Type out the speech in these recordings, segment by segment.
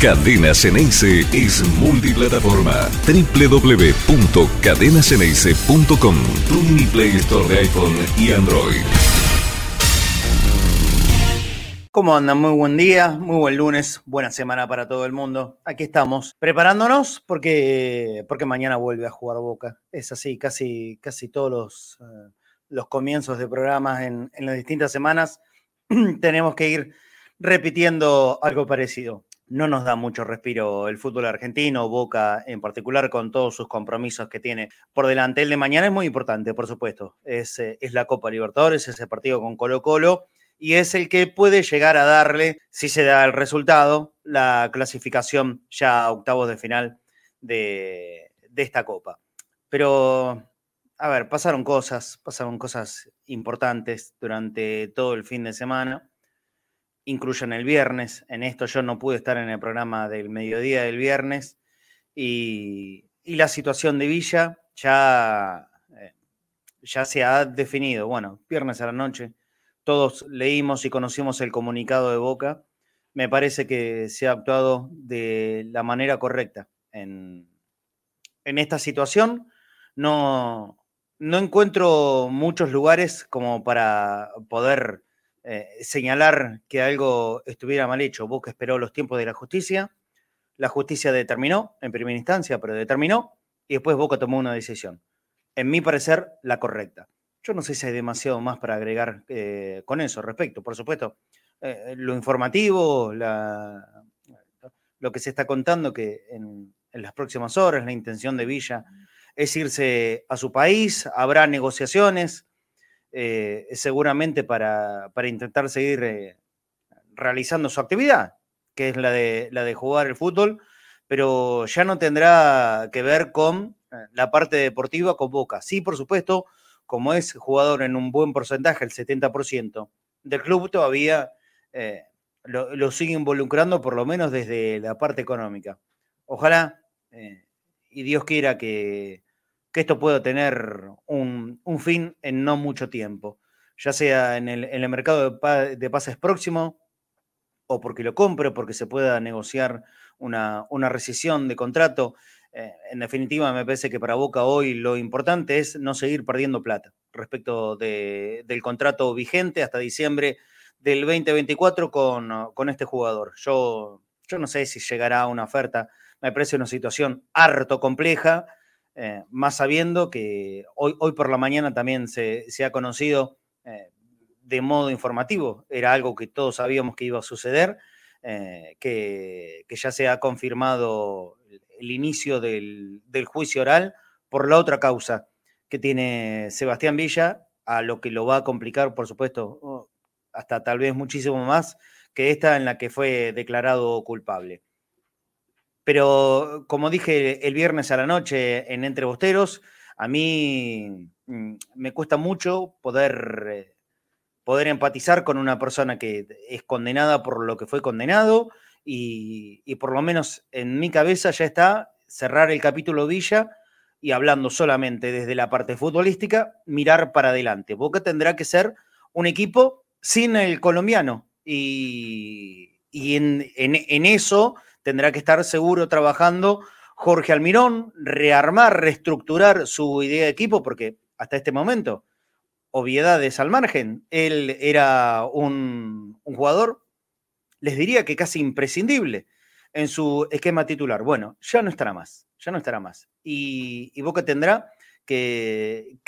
Cadena Ceneice es multiplataforma. www.cadenaceneice.com Tu mini Play Store de iPhone y Android. ¿Cómo andan? Muy buen día, muy buen lunes, buena semana para todo el mundo. Aquí estamos, preparándonos porque, porque mañana vuelve a jugar Boca. Es así, casi, casi todos los, eh, los comienzos de programas en, en las distintas semanas tenemos que ir repitiendo algo parecido no nos da mucho respiro el fútbol argentino, Boca en particular, con todos sus compromisos que tiene por delante. El de mañana es muy importante, por supuesto. Es, eh, es la Copa Libertadores, ese partido con Colo Colo, y es el que puede llegar a darle, si se da el resultado, la clasificación ya a octavos de final de, de esta Copa. Pero, a ver, pasaron cosas, pasaron cosas importantes durante todo el fin de semana incluyen el viernes. En esto yo no pude estar en el programa del mediodía del viernes y, la situación de Villa ya, eh, ya se ha definido. Bueno, viernes a la noche todos leímos y conocimos el comunicado de Boca. Me parece que se ha actuado de la manera correcta en, en esta situación. No, no encuentro muchos lugares como para poder eh, señalar que algo estuviera mal hecho. Boca esperó los tiempos de la justicia, la justicia determinó en primera instancia, pero determinó, y después Boca tomó una decisión. En mi parecer, la correcta. Yo no sé si hay demasiado más para agregar eh, con eso respecto, por supuesto. Eh, lo informativo, lo que se está contando, que en, en las próximas horas la intención de Villa es irse a su país, habrá negociaciones, eh, seguramente para, intentar seguir eh, realizando su actividad, que es la de, la de jugar el fútbol, pero ya no tendrá que ver con eh, la parte deportiva con Boca. Sí, por supuesto, como es jugador en un buen porcentaje, el 70% del club, todavía lo, sigue involucrando por lo menos desde la parte económica. Ojalá, y Dios quiera que, que esto pueda tener un, fin en no mucho tiempo, ya sea en el, mercado de, pases próximo o porque lo compre, porque se pueda negociar una, rescisión de contrato. Eh, en definitiva, me parece que para Boca hoy lo importante es no seguir perdiendo plata respecto del contrato vigente hasta diciembre del 2024 con, con este jugador. Yo, yo no sé si llegará a una oferta, me parece una situación harto compleja eh, más sabiendo que hoy, hoy por la mañana también se, ha conocido eh, de modo informativo, era algo que todos sabíamos que iba a suceder, eh, que, ya se ha confirmado el inicio del, juicio oral por la otra causa que tiene Sebastián Villa, a lo que lo va a complicar, por supuesto, hasta tal vez muchísimo más que esta en la que fue declarado culpable. Pero como dije el viernes a la noche en Entre Bosteros, a mí mm, me cuesta mucho poder, eh, poder empatizar con una persona que es condenada por lo que fue condenado y, por lo menos en mi cabeza ya está cerrar el capítulo Villa y hablando solamente desde la parte futbolística, mirar para adelante. Boca tendrá que ser un equipo sin el colombiano y, en, en eso tendrá que estar seguro trabajando Jorge Almirón, rearmar, reestructurar su idea de equipo, porque hasta este momento, obviedades al margen, él era un, jugador, les diría que casi imprescindible en su esquema titular. Bueno, ya no estará más, ya no estará más. Y, Boca tendrá que,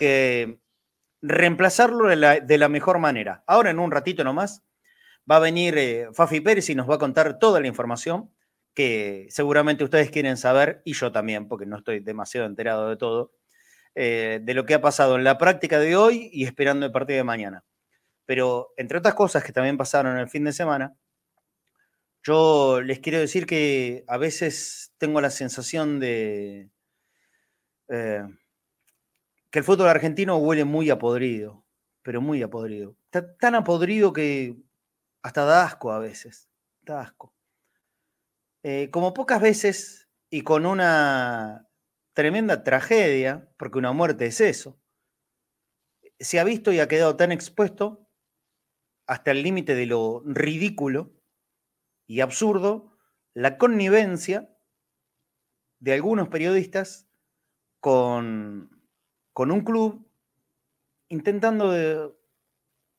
reemplazarlo de la, mejor manera. Ahora, en un ratito nomás, va a venir eh, Fafi Pérez y nos va a contar toda la información que seguramente ustedes quieren saber, y yo también, porque no estoy demasiado enterado de todo, eh, de lo que ha pasado en la práctica de hoy y esperando el partido de mañana. Pero entre otras cosas que también pasaron el fin de semana, yo les quiero decir que a veces tengo la sensación de eh, que el fútbol argentino huele muy apodrido, pero muy apodrido. Está tan apodrido que hasta da asco a veces. Eh, como pocas veces y con una tremenda tragedia, porque una muerte es eso, se ha visto y ha quedado tan expuesto hasta el límite de lo ridículo y absurdo la connivencia de algunos periodistas con, con un club intentando de,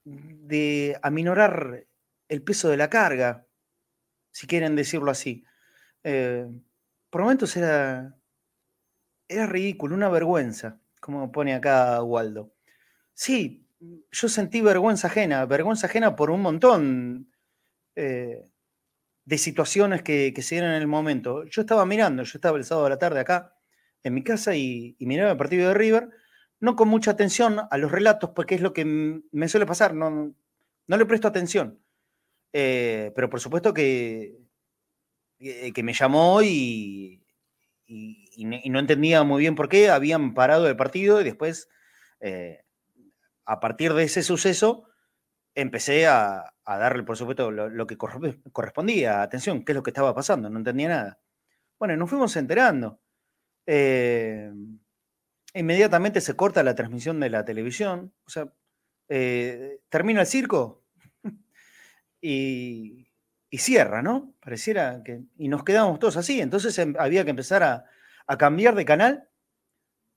de aminorar el peso de la carga, si quieren decirlo así. Eh, por momentos era, era ridículo, una vergüenza, como pone acá Waldo. Sí, yo sentí vergüenza ajena, vergüenza ajena por un montón eh, de situaciones que, se dieron en el momento. Yo estaba mirando, yo estaba el sábado de la tarde acá en mi casa y, miraba el partido de River, no con mucha atención a los relatos, porque es lo que me suele pasar, no, no le presto atención. Eh, pero por supuesto que, eh, que me llamó y, no entendía muy bien por qué habían parado el partido y después, eh, a partir de ese suceso, empecé a, darle, por supuesto, lo, que correspondía. Atención, ¿qué es lo que estaba pasando? No entendía nada. Bueno, nos fuimos enterando. inmediatamente se corta la transmisión de la televisión. O sea, termina el circo, y, cierra, ¿no? Pareciera que... Y nos quedamos todos así. Entonces em, había que empezar a, cambiar de canal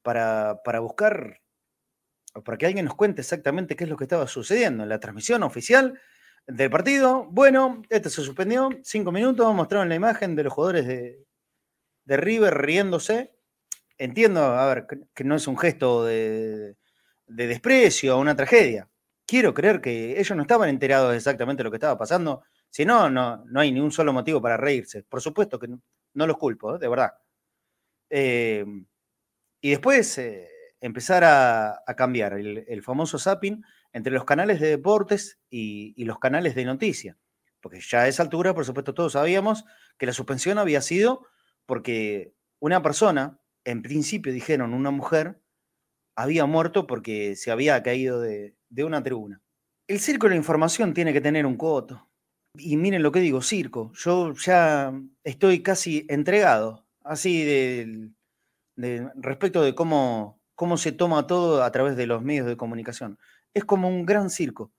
para, para buscar, para que alguien nos cuente exactamente qué es lo que estaba sucediendo en la transmisión oficial del partido. Bueno, esto se suspendió, cinco minutos, mostraron la imagen de los jugadores de, de River riéndose. Entiendo, a ver, que no es un gesto de, de desprecio o una tragedia quiero creer que ellos no estaban enterados exactamente de lo que estaba pasando. Si no, no, no hay ni un solo motivo para reírse. Por supuesto que no, los culpo, ¿eh? de verdad. Eh, y después eh, empezar a, cambiar el, famoso zapping entre los canales de deportes y, los canales de noticias. Porque ya a esa altura, por supuesto, todos sabíamos que la suspensión había sido porque una persona, en principio dijeron una mujer, había muerto porque se había caído de, de una tribuna. El circo de información tiene que tener un coto. Y miren lo que digo, circo. Yo ya estoy casi entregado, así de, respecto de cómo, cómo se toma todo a través de los medios de comunicación. Es como un gran circo,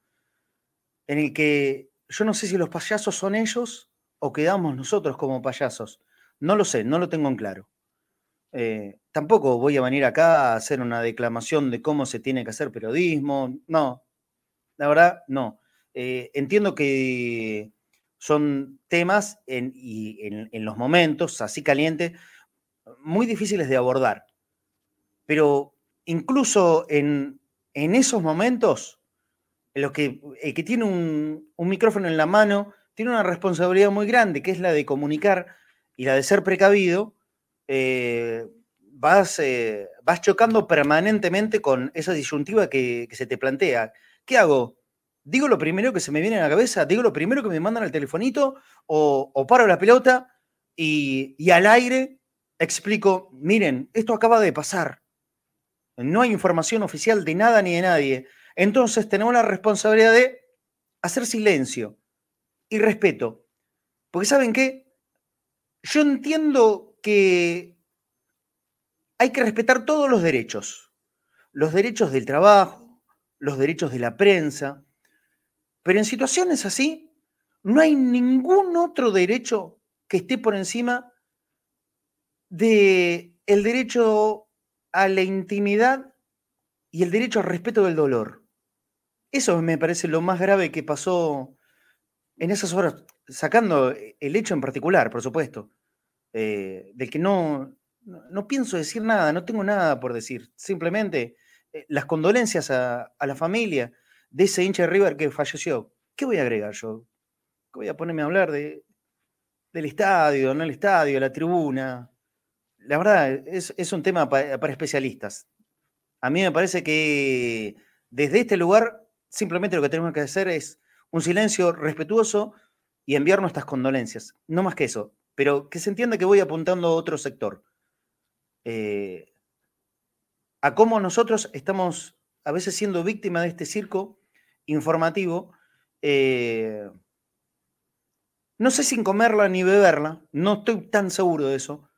en el que yo no sé si los payasos son ellos o quedamos nosotros como payasos. No lo sé, no lo tengo en claro. Eh, tampoco voy a venir acá a hacer una declamación de cómo se tiene que hacer periodismo. No, la verdad, no. Eh, entiendo que son temas en, y en, los momentos así calientes muy difíciles de abordar. Pero incluso en, esos momentos, en los que el que tiene un, micrófono en la mano tiene una responsabilidad muy grande, que es la de comunicar y la de ser precavido, eh, vas, eh, vas chocando permanentemente con esa disyuntiva que, se te plantea. ¿Qué hago? ¿Digo lo primero que se me viene a la cabeza? ¿Digo lo primero que me mandan al telefonito? ¿O, paro la pelota y, y al aire explico, miren, esto acaba de pasar. No hay información oficial de nada ni de nadie. Entonces tenemos la responsabilidad de hacer silencio y respeto. Porque ¿saben qué? Yo entiendo que hay que respetar todos los derechos. Los derechos del trabajo, los derechos de la prensa. Pero en situaciones así, no hay ningún otro derecho que esté por encima de derecho a la intimidad y el derecho al respeto del dolor. Eso me parece lo más grave que pasó en esas horas, sacando el hecho en particular, por supuesto. Eh, del que no, no, pienso decir nada, no tengo nada por decir. Simplemente eh, las condolencias a, la familia de ese hincha de River que falleció. ¿Qué voy a agregar yo? ¿Qué voy a ponerme a hablar de, del estadio, no el estadio, la tribuna? La verdad, es, un tema para, especialistas. A mí me parece que desde este lugar simplemente lo que tenemos que hacer es un silencio respetuoso y enviar nuestras condolencias. No más que eso pero que se entienda que voy apuntando a otro sector. Eh, a cómo nosotros estamos a veces siendo víctimas de este circo informativo, eh, no sé sin comerla ni beberla, no estoy tan seguro de eso,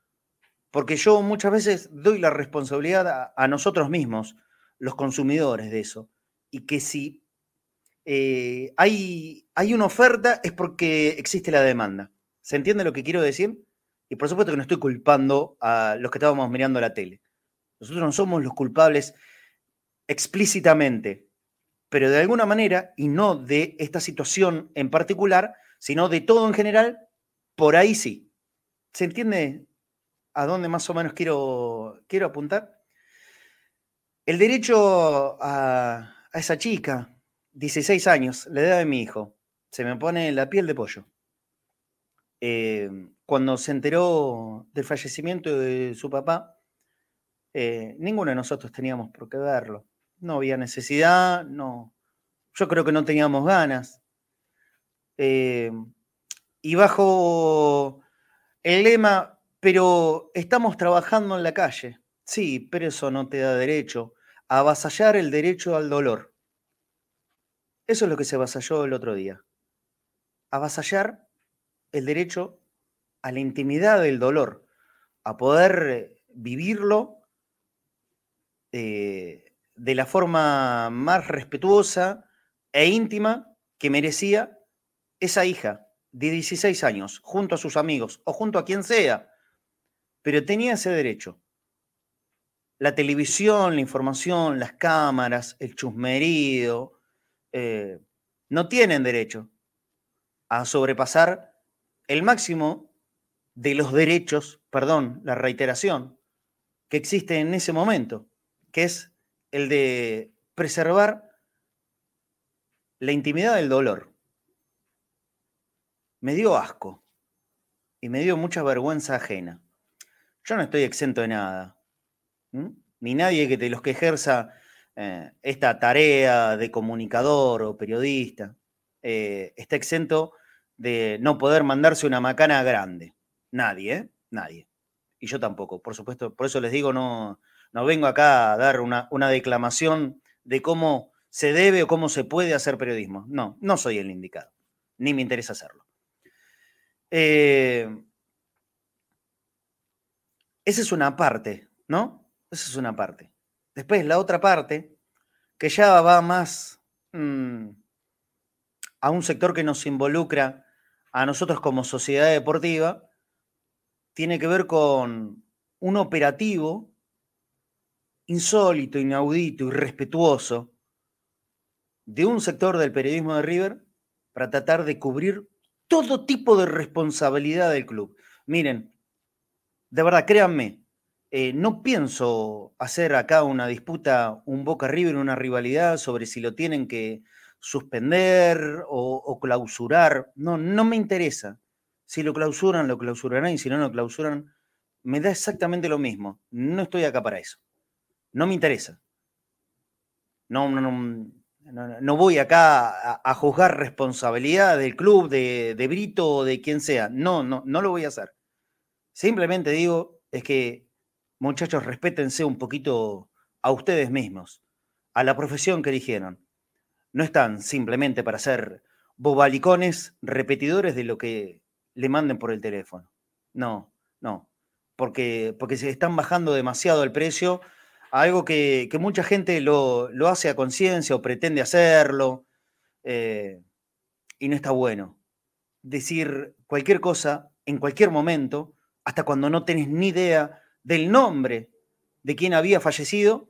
porque yo muchas veces doy la responsabilidad a, nosotros mismos, los consumidores de eso, y que si eh, hay, hay una oferta es porque existe la demanda. ¿Se entiende lo que quiero decir? Y por supuesto que no estoy culpando a los que estábamos mirando la tele. Nosotros no somos los culpables explícitamente, pero de alguna manera, y no de esta situación en particular, sino de todo en general, por ahí sí. ¿Se entiende a dónde más o menos quiero, quiero apuntar? El derecho a, esa chica, 16 años, la edad de mi hijo, se me pone la piel de pollo. Eh, cuando se enteró del fallecimiento de su papá, eh, ninguno de nosotros teníamos por qué verlo. No había necesidad, no. Yo creo que no teníamos ganas. Eh, y bajo el lema, pero estamos trabajando en la calle. Sí, pero eso no te da derecho a avasallar el derecho al dolor. Eso es lo que se avasalló el otro día. Avasallar el derecho a la intimidad del dolor, a poder vivirlo eh, de la forma más respetuosa e íntima que merecía esa hija de 16 años, junto a sus amigos o junto a quien sea, pero tenía ese derecho. La televisión, la información, las cámaras, el chusmerío, eh, no tienen derecho a sobrepasar el máximo de los derechos, perdón, la reiteración, que existe en ese momento, que es el de preservar la intimidad del dolor. Me dio asco y me dio mucha vergüenza ajena. Yo no estoy exento de nada, ni nadie que de los que ejerza eh, esta tarea de comunicador o periodista eh, está exento de no poder mandarse una macana grande. Nadie, ¿eh? Nadie. Y yo tampoco, por supuesto. Por eso les digo, no, no vengo acá a dar una, una declamación de cómo se debe o cómo se puede hacer periodismo. No, no soy el indicado, ni me interesa hacerlo. Eh, esa es una parte, ¿no? Esa es una parte. Después la otra parte, que ya va más mm, a un sector que nos involucra a nosotros como sociedad deportiva, tiene que ver con un operativo insólito, inaudito, irrespetuoso de un sector del periodismo de River para tratar de cubrir todo tipo de responsabilidad del club. Miren, de verdad, créanme, eh, no pienso hacer acá una disputa, un Boca River, una rivalidad sobre si lo tienen que suspender o, o clausurar. No, no me interesa. Si lo clausuran, lo clausurarán y si no lo clausuran, me da exactamente lo mismo. No estoy acá para eso. No me interesa. No, no, no, voy acá a, juzgar responsabilidad del club, de, de Brito o de quien sea. No, no, no lo voy a hacer. Simplemente digo, es que, muchachos, respétense un poquito a ustedes mismos, a la profesión que eligieron. No están simplemente para ser bobalicones repetidores de lo que le manden por el teléfono. No, no, porque, porque se están bajando demasiado el precio, algo que, mucha gente lo, hace a conciencia o pretende hacerlo, eh, y no está bueno. Decir cualquier cosa en cualquier momento, hasta cuando no tenés ni idea del nombre de quien había fallecido,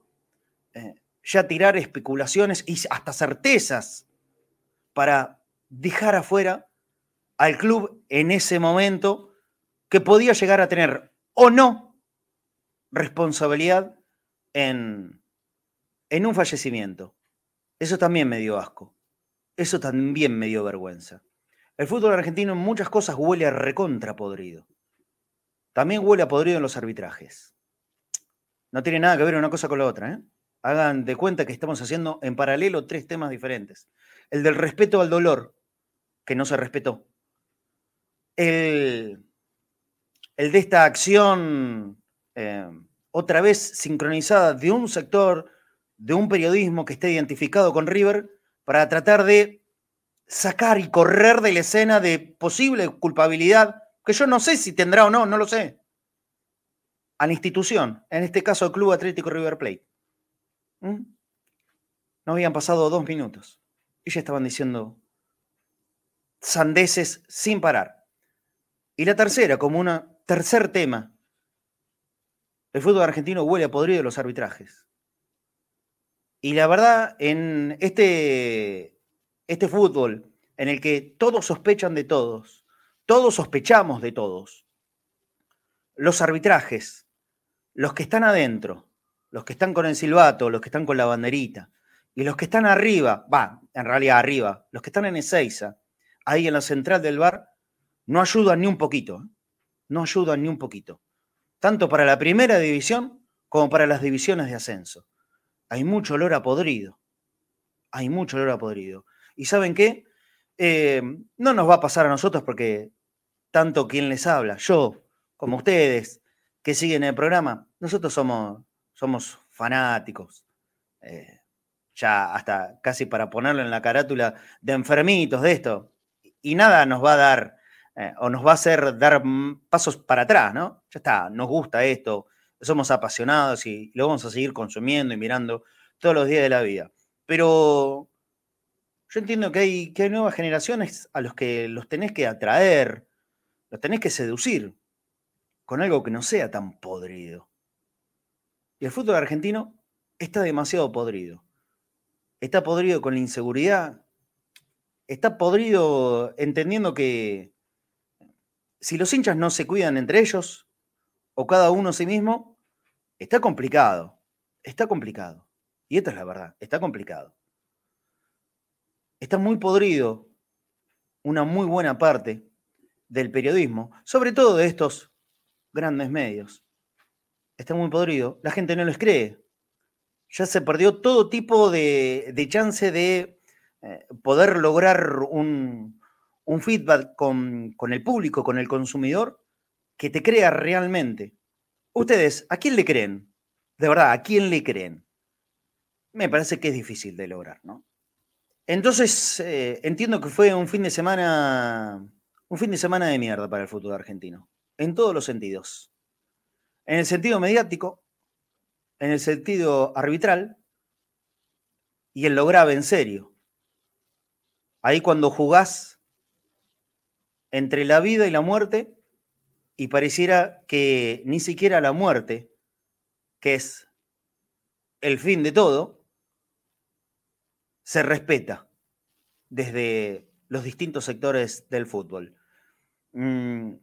eh, ya tirar especulaciones y hasta certezas para dejar afuera al club en ese momento que podía llegar a tener o no responsabilidad en, en un fallecimiento. Eso también me dio asco. Eso también me dio vergüenza. El fútbol argentino en muchas cosas huele a recontra podrido. También huele a podrido en los arbitrajes. No tiene nada que ver una cosa con la otra. ¿eh? Hagan de cuenta que estamos haciendo en paralelo tres temas diferentes. El del respeto al dolor, que no se respetó el, de esta acción eh, otra vez sincronizada de un sector, de un periodismo que esté identificado con River, para tratar de sacar y correr de la escena de posible culpabilidad, que yo no sé si tendrá o no, no lo sé, a la institución, en este caso el Club Atlético River Plate. ¿Mm? No habían pasado dos minutos y ya estaban diciendo sandeces sin parar. Y la tercera, como un tercer tema, el fútbol argentino huele a podrido de los arbitrajes. Y la verdad, en este, este fútbol en el que todos sospechan de todos, todos sospechamos de todos, los arbitrajes, los que están adentro, los que están con el silbato, los que están con la banderita, y los que están arriba, va, en realidad arriba, los que están en Ezeiza, ahí en la central del bar, no ayudan ni un poquito, ¿eh? no ayudan ni un poquito, tanto para la primera división como para las divisiones de ascenso. Hay mucho olor a podrido, hay mucho olor a podrido. ¿Y saben qué? Eh, no nos va a pasar a nosotros porque tanto quien les habla, yo, como ustedes, que siguen el programa, nosotros somos, somos fanáticos. Eh, ya hasta casi para ponerlo en la carátula de enfermitos de esto. Y nada nos va a dar eh, o nos va a hacer dar pasos para atrás, ¿no? Ya está, nos gusta esto, somos apasionados y lo vamos a seguir consumiendo y mirando todos los días de la vida. Pero yo entiendo que hay, que nuevas generaciones a los que los tenés que atraer, los tenés que seducir con algo que no sea tan podrido. Y el fútbol argentino está demasiado podrido está podrido con la inseguridad, está podrido entendiendo que si los hinchas no se cuidan entre ellos, o cada uno a sí mismo, está complicado, está complicado. Y esta es la verdad, está complicado. Está muy podrido una muy buena parte del periodismo, sobre todo de estos grandes medios. Está muy podrido, la gente no les cree ya se perdió todo tipo de, chance de eh, poder lograr un, feedback con, con, el público, con el consumidor, que te crea realmente. Ustedes, ¿a quién le creen? De verdad, ¿a quién le creen? Me parece que es difícil de lograr, ¿no? Entonces, eh, entiendo que fue un fin de semana, un fin de semana de mierda para el fútbol argentino, en todos los sentidos. En el sentido mediático, en el sentido arbitral y en lo grave en serio. Ahí cuando jugás entre la vida y la muerte y pareciera que ni siquiera la muerte, que es el fin de todo, se respeta desde los distintos sectores del fútbol. Mm,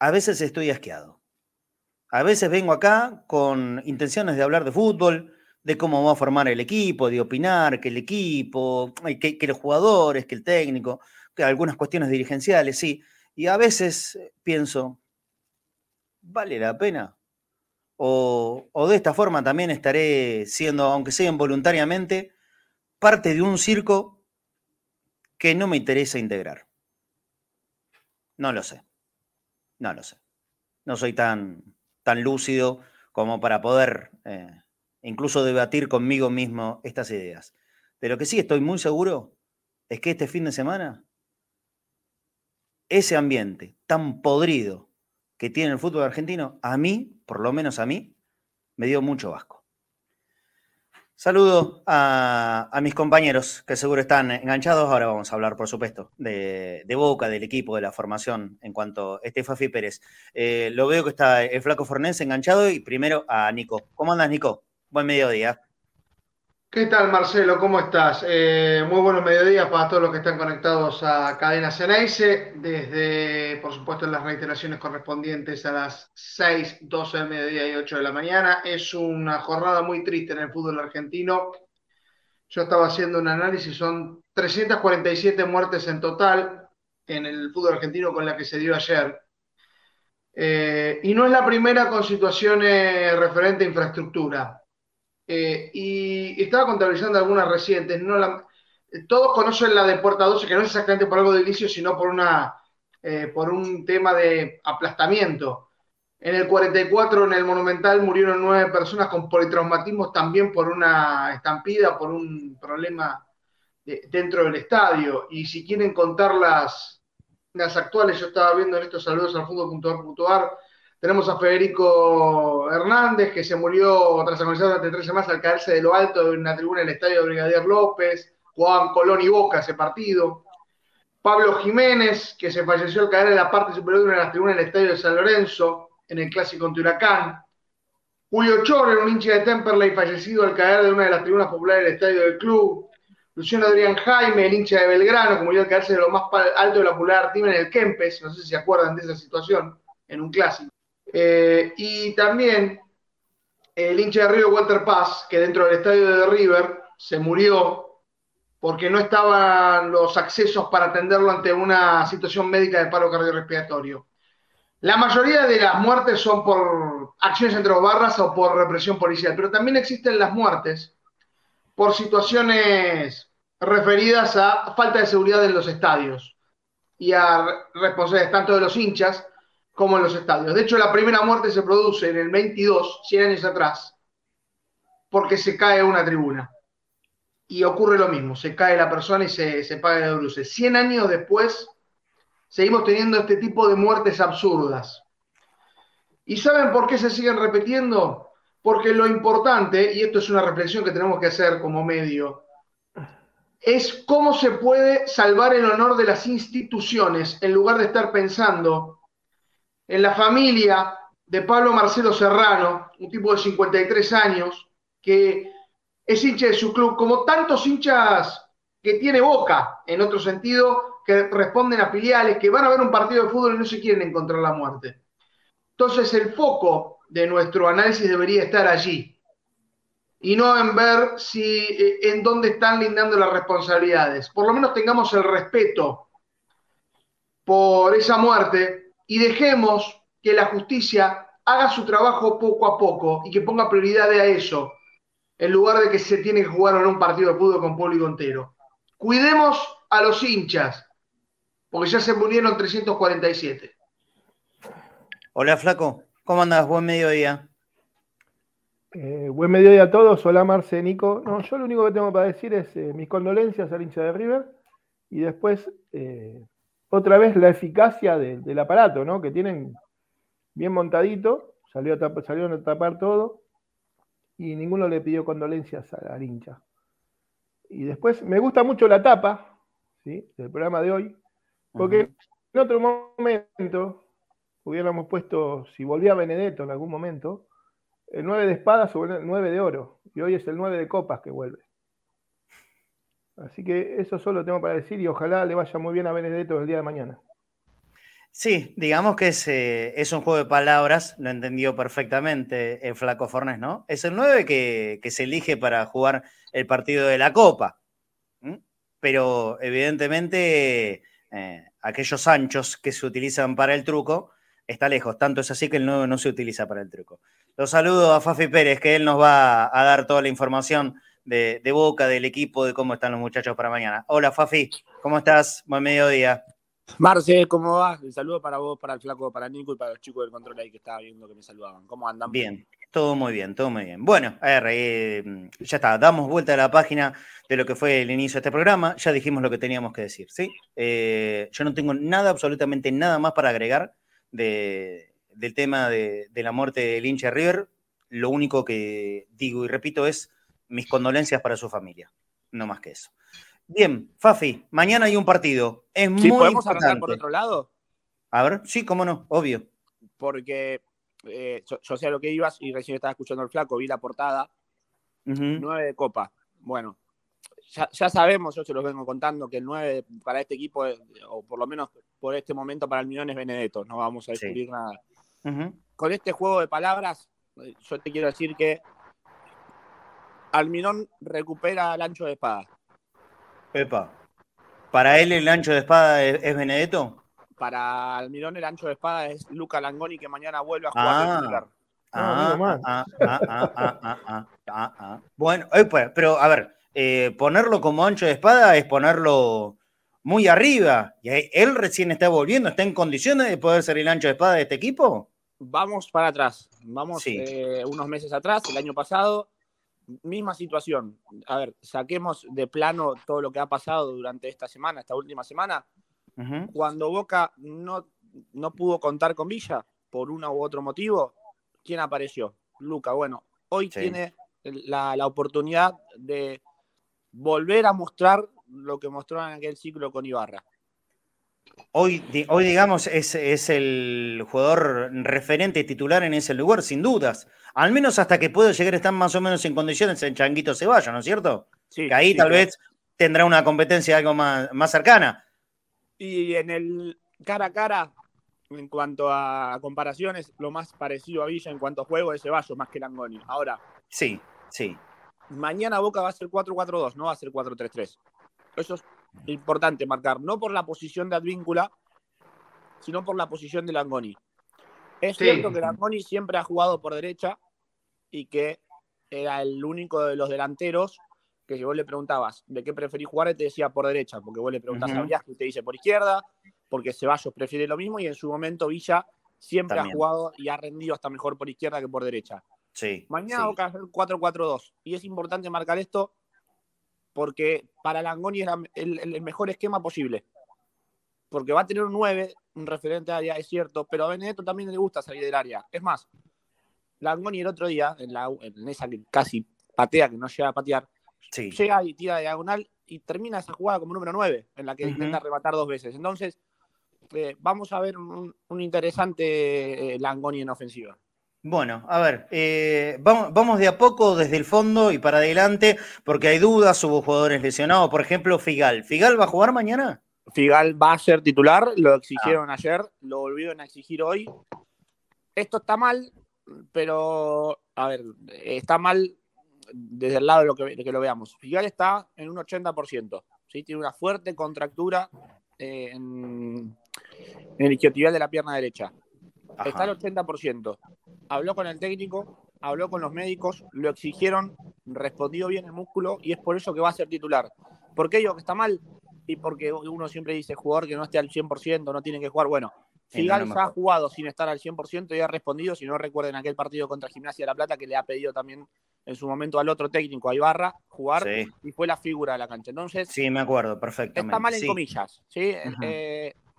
a veces estoy asqueado. A veces vengo acá con intenciones de hablar de fútbol, de cómo va a formar el equipo, de opinar que el equipo, que, los jugadores, que el técnico, algunas cuestiones dirigenciales, sí. Y a veces eh, pienso, ¿vale la pena? O, de esta forma también estaré siendo, aunque sea involuntariamente, parte de un circo que no me interesa integrar. No lo sé. No lo sé. No soy tan, tan lúcido como para poder eh, incluso debatir conmigo mismo estas ideas. De lo que sí estoy muy seguro es que este fin de semana, ese ambiente tan podrido que tiene el fútbol argentino, a mí, por lo menos a mí, me dio mucho vasco. Saludo a, mis compañeros que seguro están enganchados. Ahora vamos a hablar, por supuesto, de, Boca, del equipo, de la formación en cuanto a Estefafi Pérez. Eh, lo veo que está el flaco Fornés enganchado y primero a Nico. ¿Cómo andas, Nico? Buen mediodía. ¿Qué tal, Marcelo? ¿Cómo estás? Eh, muy buenos mediodías para todos los que están conectados a Cadena Ceneice, desde, por supuesto, las reiteraciones correspondientes a las 6, 12 del mediodía y 8 de la mañana. Es una jornada muy triste en el fútbol argentino. Yo estaba haciendo un análisis, son 347 muertes en total en el fútbol argentino con la que se dio ayer. Eh, y no es la primera con situaciones referente a infraestructura. Eh, y estaba contabilizando algunas recientes. Todos conocen la de Puerta 12, que no es exactamente por algo de inicio, sino por, una, eh, por un tema de aplastamiento. En el 44, en el Monumental, murieron nueve personas con politraumatismos también por una estampida, por un problema dentro del estadio. Y si quieren contar las, las actuales, yo estaba viendo en estos saludos al fútbol.org.ar, tenemos a Federico Hernández, que se murió tras agonizar durante tres semanas al caerse de lo alto de una tribuna en el estadio de Brigadier López. Juan Colón y Boca ese partido. Pablo Jiménez, que se falleció al caer en la parte superior de una de las tribunas del estadio de San Lorenzo, en el clásico ante Huracán. Julio Chor, un hincha de Temperley, fallecido al caer de una de las tribunas populares del estadio del club. Luciano Adrián Jaime, el hincha de Belgrano, como al caerse de lo más alto de la popular team en el Kempes, no sé si se acuerdan de esa situación, en un clásico. Eh, y también el hincha de Río Walter Paz, que dentro del estadio de River se murió porque no estaban los accesos para atenderlo ante una situación médica de paro cardiorrespiratorio. La mayoría de las muertes son por acciones entre barras o por represión policial, pero también existen las muertes por situaciones referidas a falta de seguridad en los estadios y a responsabilidades tanto de los hinchas como en los estadios. De hecho, la primera muerte se produce en el 22, 100 años atrás, porque se cae una tribuna y ocurre lo mismo, se cae la persona y se, se paga el luces. 100 años después, seguimos teniendo este tipo de muertes absurdas. ¿Y saben por qué se siguen repitiendo? Porque lo importante, y esto es una reflexión que tenemos que hacer como medio, es cómo se puede salvar el honor de las instituciones en lugar de estar pensando en la familia de Pablo Marcelo Serrano, un tipo de 53 años, que es hincha de su club, como tantos hinchas que tiene Boca, en otro sentido, que responden a filiales, que van a ver un partido de fútbol y no se quieren encontrar la muerte. Entonces el foco de nuestro análisis debería estar allí y no en ver si eh, en dónde están lindando las responsabilidades. Por lo menos tengamos el respeto por esa muerte y dejemos que la justicia haga su trabajo poco a poco y que ponga prioridad a eso en lugar de que se tiene que jugar en un partido de fútbol con público entero. Cuidemos a los hinchas, porque ya se murieron 347. Hola, Flaco. ¿Cómo andas? Buen mediodía. Eh, buen mediodía a todos. Hola, Marce, Nico. No, yo lo único que tengo para decir es eh, mis condolencias al hincha de River y después, eh, otra vez, la eficacia del aparato, ¿no? Que tienen bien montadito. Salió a salieron a tapar todo y ninguno le pidió condolencias al hincha. Y después me gusta mucho la tapa ¿sí? del programa de hoy, porque en otro momento hubiéramos puesto, si volvía Benedetto en algún momento, el 9 de espadas o el 9 de oro, y hoy es el 9 de copas que vuelve. Así que eso solo tengo para decir y ojalá le vaya muy bien a Benedetto el día de mañana. Sí, digamos que es, eh, es, un juego de palabras, lo entendió perfectamente el Flaco Fornés, ¿no? Es el 9 que, se elige para jugar el partido de la Copa. Pero evidentemente eh, aquellos anchos que se utilizan para el truco está lejos. Tanto es así que el 9 no se utiliza para el truco. Los saludo a Fafi Pérez, que él nos va a dar toda la información de, de Boca, del equipo, de cómo están los muchachos para mañana. Hola Fafi, ¿cómo estás? Buen mediodía. Marce, ¿cómo vas? Un saludo para vos, para el flaco, para Nico y para los chicos del control ahí que estaba viendo que me saludaban. ¿Cómo andan? Bien, todo muy bien, todo muy bien. Bueno, a ver, eh, ya está, damos vuelta a la página de lo que fue el inicio de este programa. Ya dijimos lo que teníamos que decir, ¿sí? Eh, yo no tengo nada, absolutamente nada más para agregar del tema de, de la muerte del hincha River. Lo único que digo y repito es mis condolencias para su familia, no más que eso. Bien, Fafi, mañana hay un partido. Es muy ¿podemos importante. por otro lado? A ver, sí, cómo no, obvio. Porque eh, yo, sé a lo que ibas y recién estaba escuchando el flaco, vi la portada. Nueve de copa. Bueno, ya, sabemos, yo se los vengo contando, que el 9 para este equipo, o por lo menos por este momento para el Millón es Benedetto, no vamos a descubrir nada. Con este juego de palabras, yo te quiero decir que Almirón recupera el ancho de espada. Epa. ¿Para él el ancho de espada es, Benedetto? Para Almirón el ancho de espada es Luca Langoni que mañana vuelve a jugar ah, Bueno, pero a ver, eh, ponerlo como ancho de espada es ponerlo muy arriba. Y él recién está volviendo, ¿está en condiciones de poder ser el ancho de espada de este equipo? Vamos para atrás, vamos eh, unos meses atrás, el año pasado, misma situación. A ver, saquemos de plano todo lo que ha pasado durante esta semana, esta última semana. Cuando Boca no, no pudo contar con Villa por uno u otro motivo, ¿quién apareció? Luca. Bueno, hoy tiene la, la, oportunidad de volver a mostrar lo que mostró en aquel ciclo con Ibarra. Hoy, hoy digamos, es, es, el jugador referente titular en ese lugar, sin dudas. Al menos hasta que pueda llegar a estar más o menos en condiciones en Changuito Ceballos, ¿no es cierto? Sí, que ahí tal vez tendrá una competencia algo más, más cercana. Y en el cara a cara, en cuanto a comparaciones, lo más parecido a Villa en cuanto a juego es Ceballos más que Langoni. Ahora. Sí, sí. Mañana Boca va a ser 4-4-2, no va a ser 4-3-3. Eso es importante marcar, no por la posición de Advíncula, sino por la posición de Langoni. Es cierto que Langoni siempre ha jugado por derecha y que era el único de los delanteros que vos le preguntabas de qué preferís jugar, te decía por derecha, porque vos le preguntás a Villas que te dice por izquierda, porque Ceballos prefiere lo mismo y en su momento Villa siempre ha jugado y ha rendido hasta mejor por izquierda que por derecha. Sí, Mañana va a hacer 4-4-2 y es importante marcar esto porque para Langoni era el, mejor esquema posible. Porque va a tener un 9, un referente área, es cierto, pero a Benedetto también le gusta salir del área. Es más, Langoni el otro día, en, la, en esa que casi patea, que no llega a patear, llega y tira diagonal y termina esa jugada como número 9, en la que intenta arrebatar dos veces. Entonces, eh, vamos a ver un, interesante eh, Langoni en ofensiva. Bueno, a ver, eh, vamos, de a poco desde el fondo y para adelante, porque hay dudas, hubo jugadores lesionados, por ejemplo, Figal. ¿Figal va a jugar mañana? Figal va a ser titular, lo exigieron ah. ayer, lo volvieron a exigir hoy. Esto está mal, pero, a ver, está mal desde el lado de, lo que, que lo veamos. Figal está en un 80%, ¿sí? tiene una fuerte contractura eh, en, en el isquiotibial de la pierna derecha. Está al 80%. Habló con el técnico, habló con los médicos, lo exigieron, respondió bien el músculo y es por eso que va a ser titular. ¿Por qué digo que está mal? Y porque uno siempre dice jugador que no esté al 100%, no tiene que jugar. Bueno, Figal ha jugado sin estar al 100% y ha respondido, si no recuerden aquel partido contra Gimnasia de la Plata que le ha pedido también en su momento al otro técnico, a Ibarra, jugar y fue la figura de la cancha. Entonces, sí, me acuerdo perfectamente. Está mal en comillas, ¿sí?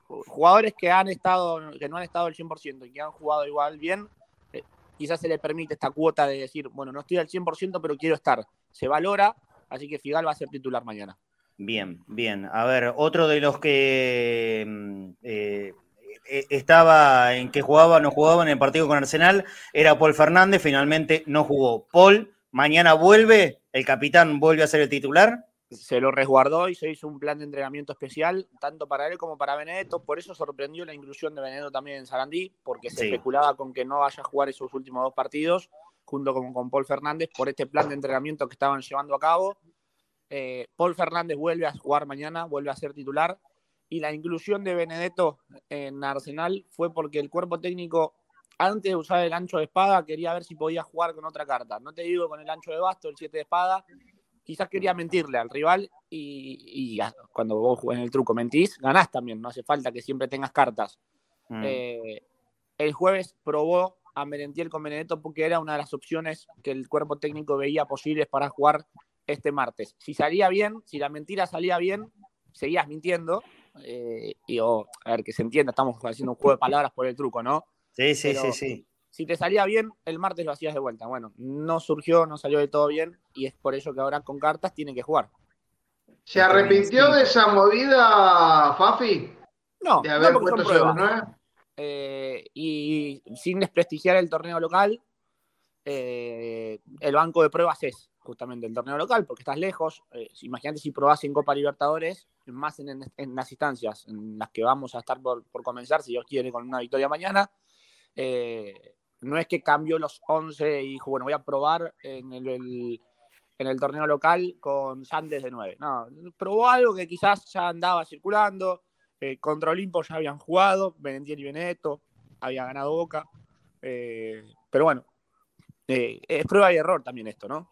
Jugadores que han estado, que no han estado al 100% y que han jugado igual bien, eh, quizás se le permite esta cuota de decir, bueno, no estoy al 100%, pero quiero estar. Se valora, así que Figal va a ser titular mañana. Bien, bien. A ver, otro de los que mm, eh, e, estaba en que jugaba, no jugaba en el partido con Arsenal, era Paul Fernández, finalmente no jugó. Paul, mañana vuelve, el capitán vuelve a ser el titular se lo resguardó y se hizo un plan de entrenamiento especial, tanto para él como para Benedetto. Por eso sorprendió la inclusión de Benedetto también en Sarandí, porque se especulaba con que no vaya a jugar esos últimos dos partidos, junto con, con Paul Fernández, por este plan de entrenamiento que estaban llevando a cabo. Eh, Paul Fernández vuelve a jugar mañana, vuelve a ser titular. Y la inclusión de Benedetto en Arsenal fue porque el cuerpo técnico, antes de usar el ancho de espada, quería ver si podía jugar con otra carta. No te digo con el ancho de basto, el 7 de espada, quizás quería mentirle al rival y, cuando vos en el truco mentís, ganás también, no hace falta que siempre tengas cartas. Mm. Eh, el jueves probó a Merentiel con Benedetto porque era una de las opciones que el cuerpo técnico veía posibles para jugar este martes. Si salía bien, si la mentira salía bien, seguías mintiendo. Eh, y a ver, que se entienda, estamos haciendo un juego de palabras por el truco, ¿no? Sí, sí, sí, sí si te salía bien, el martes lo hacías de vuelta. Bueno, no surgió, no salió de todo bien y es por eso que ahora con cartas tiene que jugar. ¿Se arrepintió de esa movida, Fafi? No, de haber no eh, y sin desprestigiar el torneo local, eh, el banco de pruebas es justamente el torneo local, porque estás lejos. Eh, imagínate si probás en Copa Libertadores, más en, las instancias en las que vamos a estar por, por comenzar, si Dios quiere, con una victoria mañana. Eh, no es que cambió los 11 y dijo, bueno, voy a probar en el, en el torneo local con Sandes de 9. No, probó algo que quizás ya andaba circulando. Eh, contra Olimpo ya habían jugado, Benentiel y Benedetto, había ganado Boca. Eh, pero bueno, es prueba y error también esto, ¿no?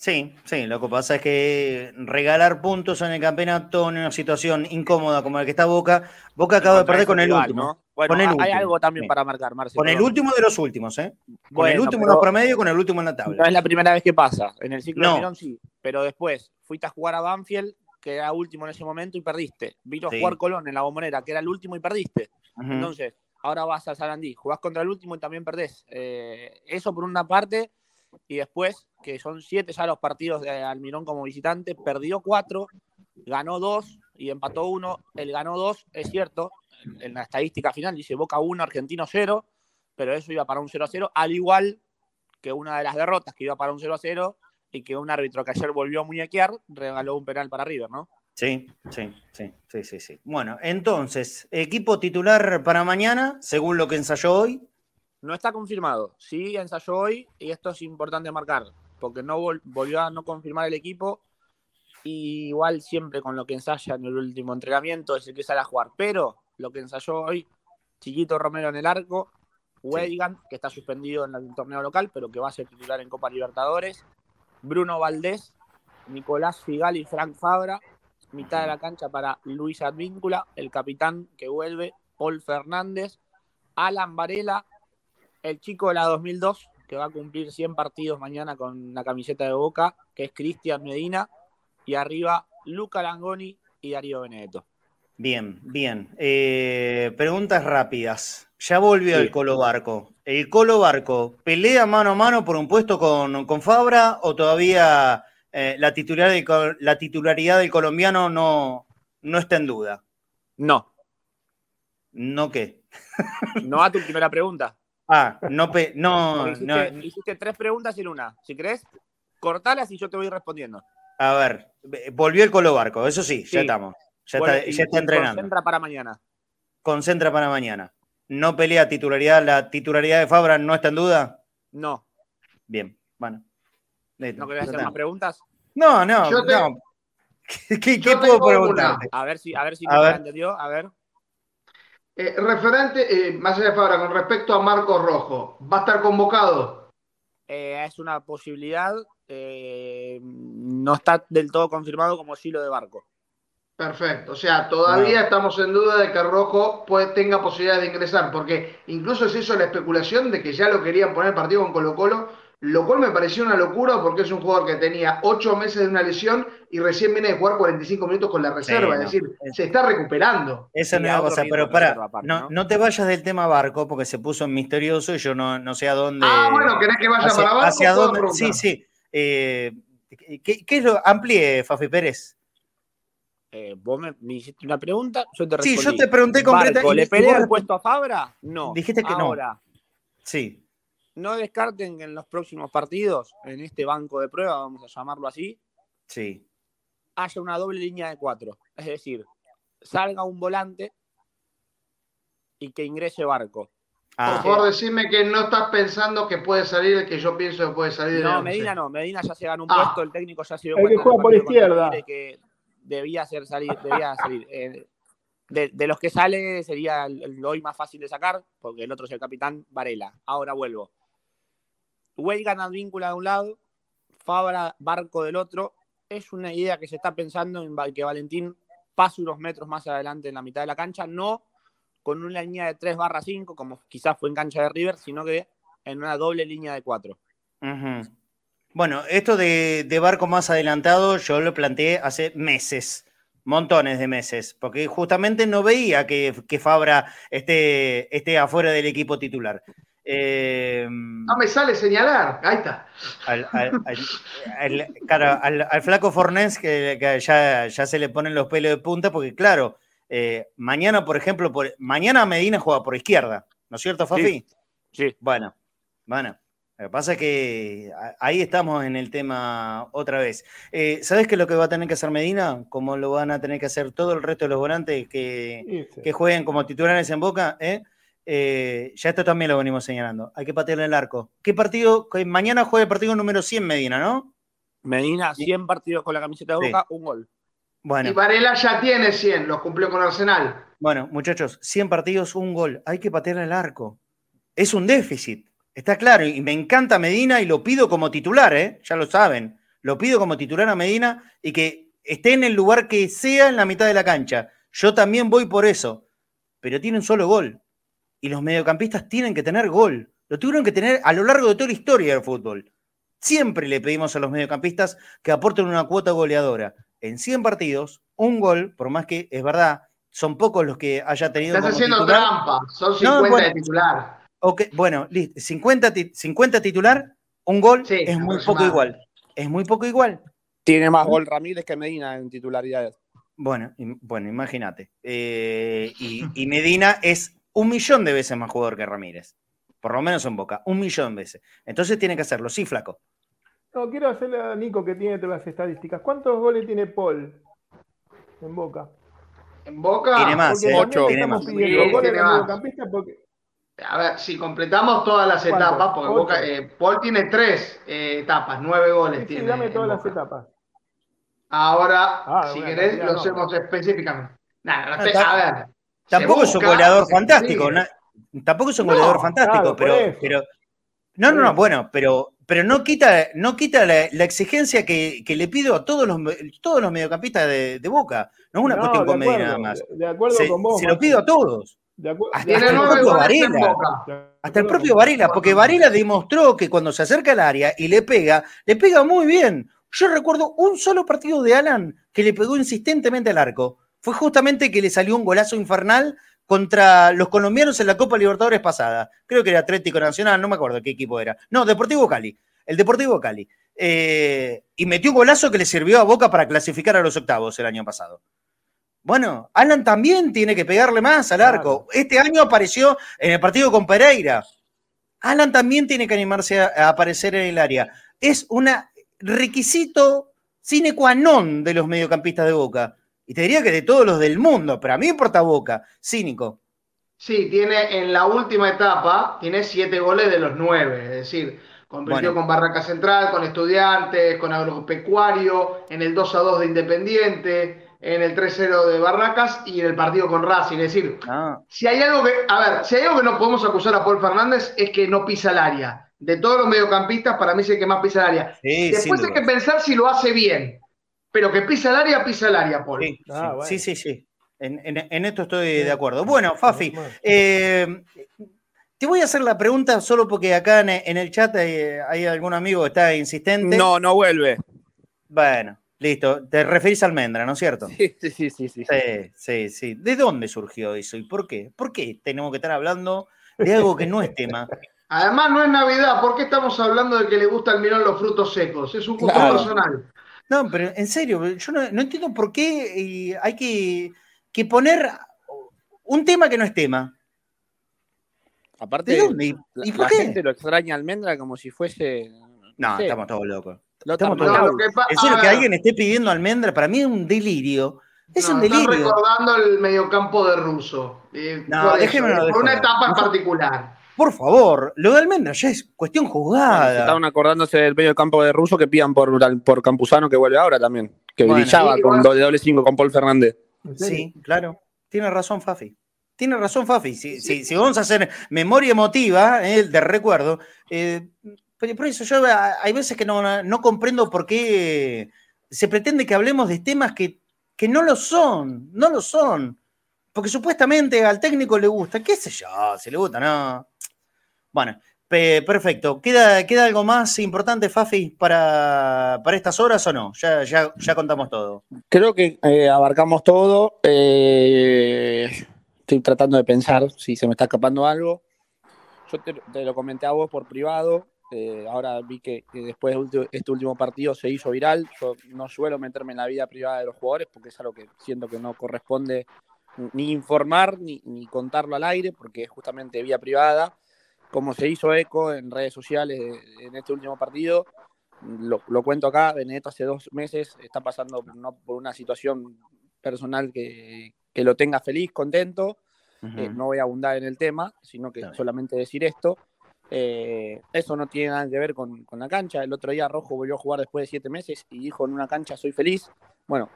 Sí, sí, lo que pasa es que regalar puntos en el campeonato en una situación incómoda como la que está Boca, Boca acaba de perder con el último. Bueno, hay algo también para marcar, Marcelo. Con el último de los últimos, ¿eh? Con el último en los promedios, con el último en la tabla. No es la primera vez que pasa. En el ciclo de Mirón sí, pero después fuiste a jugar a Banfield, que era último en ese momento, y perdiste. Vino a jugar Colón en la bombonera, que era el último y perdiste. Entonces, ahora vas a Sarandí, jugás contra el último y también perdés. Eh, eso por una parte y después, que son siete ya los partidos de Almirón como visitante, perdió cuatro, ganó dos y empató uno, él ganó dos, es cierto, en la estadística final dice Boca 1, Argentino 0, pero eso iba para un 0 a 0, al igual que una de las derrotas que iba para un 0 a 0 y que un árbitro que ayer volvió a muñequear regaló un penal para River, ¿no? Sí, sí, sí, sí, sí, sí. Bueno, entonces, equipo titular para mañana, según lo que ensayó hoy. No está confirmado. Sí, ensayó hoy y esto es importante marcar, porque no volvió a no confirmar el equipo. Y igual siempre con lo que ensaya en el último entrenamiento es el que sale a jugar. Pero lo que ensayó hoy, Chiquito Romero en el arco, Weigan, que está suspendido en el torneo local, pero que va a ser titular en Copa Libertadores, Bruno Valdés, Nicolás Figal y Frank Fabra, mitad de la cancha para Luis Advíncula, el capitán que vuelve, Paul Fernández, Alan Varela, el chico de la 2002, que va a cumplir 100 partidos mañana con la camiseta de Boca, que es Cristian Medina, y arriba Luca Langoni y Darío Benedetto. Bien, bien. Eh, preguntas rápidas. Ya volvió el Colo Barco. ¿El Colo Barco pelea mano a mano por un puesto con, con Fabra o todavía eh, la, titularidad, la titularidad del colombiano no, no está en duda. No. ¿No qué? no a tu primera pregunta. Ah, no, no, hiciste, tres preguntas en una. Si querés, cortalas y yo te voy respondiendo. A ver, volvió el Colo Barco, eso sí, ya estamos. Ya está, ya está entrenando. Concentra para mañana. Concentra para mañana. ¿No pelea titularidad? ¿La titularidad de Fabra no está en duda? No. Bien, bueno. ¿No querés hacer más preguntas? No, no, no. ¿Qué, puedo preguntar? A ver si, a ver si me entendió. A ver. Eh, referente, eh, más allá de Fabra, con respecto a Marcos Rojo, ¿va a estar convocado? Eh, es una posibilidad. no está del todo confirmado como lo de Barco. Perfecto, o sea, todavía estamos en duda de que Rojo tenga posibilidad de ingresar, porque incluso se hizo la especulación de que ya lo querían poner partido con Colo Colo lo cual me pareció una locura porque es un jugador que tenía ocho meses de una lesión y recién viene de jugar 45 minutos con la reserva, es decir, se está recuperando. Esa es una cosa, pero para, no, te vayas del tema barco porque se puso en misterioso y yo no, sé a dónde. Ah, bueno, ¿querés que vaya para barco? Hacia dónde, sí, sí. Eh, ¿qué, es lo amplíe, Fafi Pérez? Eh, vos me, hiciste una pregunta, yo te respondí. Sí, yo te pregunté concretamente. ¿Le pelea el puesto a Fabra? No. Dijiste que Ahora, no. Sí no descarten que en los próximos partidos, en este banco de prueba, vamos a llamarlo así, sí. haya una doble línea de cuatro. Es decir, salga un volante y que ingrese barco. Ah. Por favor, decime que no estás pensando que puede salir el que yo pienso que puede salir. No, Medina no. Medina ya se ganó un ah. puesto, el técnico ya se dio cuenta. que juega por izquierda. que debía ser salir, debía salir. Eh, de, los que sale sería el, el, hoy más fácil de sacar, porque el otro es el capitán Varela. Ahora vuelvo. Gana víncula de un lado, Fabra Barco del otro. Es una idea que se está pensando en que Valentín pase unos metros más adelante en la mitad de la cancha, no con una línea de 3 barra 5, como quizás fue en cancha de River, sino que en una doble línea de 4. Bueno, esto de, de, barco más adelantado yo lo planteé hace meses montones de meses, porque justamente no veía que, Fabra esté, esté, afuera del equipo titular. Em, no me sale señalar, ahí está. Al, al, flaco Fornés que, ya, ya, se le ponen los pelos de punta, porque claro, eh, mañana, por ejemplo, por, mañana Medina juega por izquierda, ¿no es cierto, Fafi? sí. Bueno, bueno. Lo que pasa es que ahí estamos en el tema otra vez. Eh, ¿Sabes qué es lo que va a tener que hacer Medina? Como lo van a tener que hacer todo el resto de los volantes que, jueguen como titulares en Boca. ¿eh? Eh, ya esto también lo venimos señalando. Hay que patearle el arco. ¿Qué partido? Mañana juega el partido número 100 Medina, ¿no? Medina, 100 partidos con la camiseta de Boca, un gol. Bueno. Y Varela ya tiene 100, los cumplió con Arsenal. Bueno, muchachos, 100 partidos, un gol. Hay que patearle el arco. Es un déficit. Está claro, y me encanta Medina y lo pido como titular, ¿eh? ya lo saben. Lo pido como titular a Medina y que esté en el lugar que sea en la mitad de la cancha. Yo también voy por eso. Pero tiene un solo gol. Y los mediocampistas tienen que tener gol. Lo tuvieron que tener a lo largo de toda la historia del fútbol. Siempre le pedimos a los mediocampistas que aporten una cuota goleadora. En 100 partidos, un gol, por más que es verdad, son pocos los que haya tenido. Estás haciendo trampa, son 50 de titular. Ok, bueno, listo. 50, 50 titular, un gol es muy poco igual. Es muy poco igual. Tiene más gol Ramírez que Medina en titularidades. Bueno, bueno, imagínate. Eh, y, Medina es un millón de veces más jugador que Ramírez. Por lo menos en Boca, un millón de veces. Entonces tiene que hacerlo, sí, flaco. No, quiero hacerle a Nico que tiene todas las estadísticas. ¿Cuántos goles tiene Paul en Boca? En Boca tiene más, eh, ocho. Tiene más. A ver, si completamos todas las etapas, porque Boca, eh, Paul tiene tres eh, etapas, nueve goles. tiene dame todas las etapas. Ahora, ah, si querés, lo hacemos específicamente. Nada, a ver. Tampoco es un goleador fantástico. tampoco es un goleador fantástico, pero, pero. No, no, no, bueno, pero, pero no quita, no quita la, exigencia que, que, le pido a todos los, todos los mediocampistas de, Boca. No es una cuestión con Medina nada más. De acuerdo se, con vos. Se lo pido a todos. Hasta, el propio Varela. Hasta el propio Varela, porque Varela demostró que cuando se acerca al área y le pega, le pega muy bien. Yo recuerdo un solo partido de Alan que le pegó insistentemente al arco. Fue justamente que le salió un golazo infernal contra los colombianos en la Copa Libertadores pasada. Creo que era Atlético Nacional, no me acuerdo qué equipo era. No, Deportivo Cali. El Deportivo Cali. Eh, y metió un golazo que le sirvió a Boca para clasificar a los octavos el año pasado. Bueno, Alan también tiene que pegarle más al arco. Este año apareció en el partido con Pereira. Alan también tiene que animarse a aparecer en el área. Es una requisito sine qua non de los mediocampistas de Boca. Y te diría que de todos los del mundo, pero a mí me importa Boca, cínico. Sí, tiene en la última etapa, tiene siete goles de los nueve, es decir, compitió con Barraca Central, con Estudiantes, con Agropecuario, en el 2 a 2 de Independiente, en el 3-0 de Barracas y en el partido con Racing. Es decir, ah. si hay algo que, a ver, si hay algo que no podemos acusar a Paul Fernández es que no pisa el área de todos los mediocampistas, para mí es el que más pisa el área. Después hay que pensar si lo hace bien. Pero que pisa el área, pisa el área, Paul. Sí, ah, sí, sí, En, esto estoy de acuerdo. Bueno, Fafi, eh, te voy a hacer la pregunta solo porque acá en, el chat hay, algún amigo que está insistente. No, no vuelve. Bueno, listo. Te referís a Almendra, ¿no es cierto? Sí, sí, sí, sí. Sí, sí, sí. ¿De dónde surgió eso y por qué? ¿Por qué tenemos que estar hablando de algo que no es tema? Además, no es Navidad. ¿Por qué estamos hablando de que le gusta al mirón los frutos secos? Es un gusto personal. No, pero en serio, yo no, entiendo por qué hay que, poner un tema que no es tema. Aparte, ¿De la, gente lo extraña almendra como si fuese. No, estamos todos locos. estamos todos locos. en serio, que alguien esté pidiendo almendra, para mí es un delirio. Es un delirio. Están recordando el mediocampo de Russo. no, déjeme Por una etapa en particular. Por favor, lo de Almendra ya es cuestión jugada. estaban acordándose del medio campo de Russo que pidan por, por Campuzano que vuelve ahora también. Que brillaba con doble doble 5 con Paul Fernández. Sí, claro. Tiene razón Fafi. Tiene razón Fafi. Si, si, vamos a hacer memoria emotiva eh, de recuerdo, eh, por eso yo hay veces que no, no, comprendo por qué se pretende que hablemos de temas que, que no lo son, no lo son. Porque supuestamente al técnico le gusta, qué sé yo, si le gusta, no. Bueno, perfecto. ¿Queda, ¿Queda algo más importante, Fafi, para, para estas horas o no? Ya, ya, ya contamos todo. Creo que eh, abarcamos todo. Eh, estoy tratando de pensar si se me está escapando algo. Yo te, lo comenté a vos por privado. Eh, ahora vi que, después de este último partido se hizo viral. Yo no suelo meterme en la vida privada de los jugadores porque es algo que siento que no corresponde ni informar ni, ni contarlo al aire porque es justamente vía privada como se hizo eco en redes sociales en este último partido, lo, cuento acá, Benedetto hace dos meses está pasando por una situación personal que, lo tenga feliz, contento. Eh, no voy a abundar en el tema, sino que solamente decir esto. Eh, eso no tiene nada que ver con, la cancha. El otro día Rojo volvió a jugar después de siete meses y dijo en una cancha soy feliz. Bueno,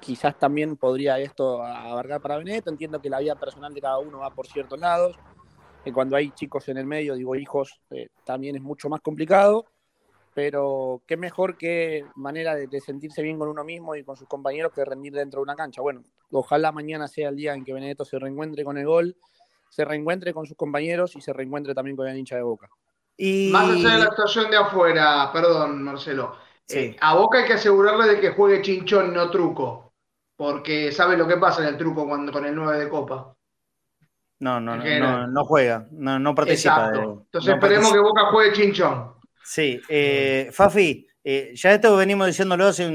quizás también podría esto abarcar para Benedetto. Entiendo que la vida personal de cada uno va por ciertos lados cuando hay chicos en el medio, digo hijos, eh, también es mucho más complicado, pero qué mejor que manera de, sentirse bien con uno mismo y con sus compañeros que rendir dentro de una cancha. Bueno, ojalá mañana sea el día en que Benedetto se reencuentre con el gol, se reencuentre con sus compañeros y se reencuentre también con el hincha de Boca. Y... Más allá de la actuación de afuera, perdón Marcelo, eh, a Boca hay que asegurarle de que juegue chinchón, no truco, porque sabe lo que pasa en el truco cuando, con el 9 de Copa. No, no, no, no, juega, no, no participa. Entonces esperemos que Boca juegue chinchón. Sí, eh, Fafi, eh, ya esto venimos diciéndolo hace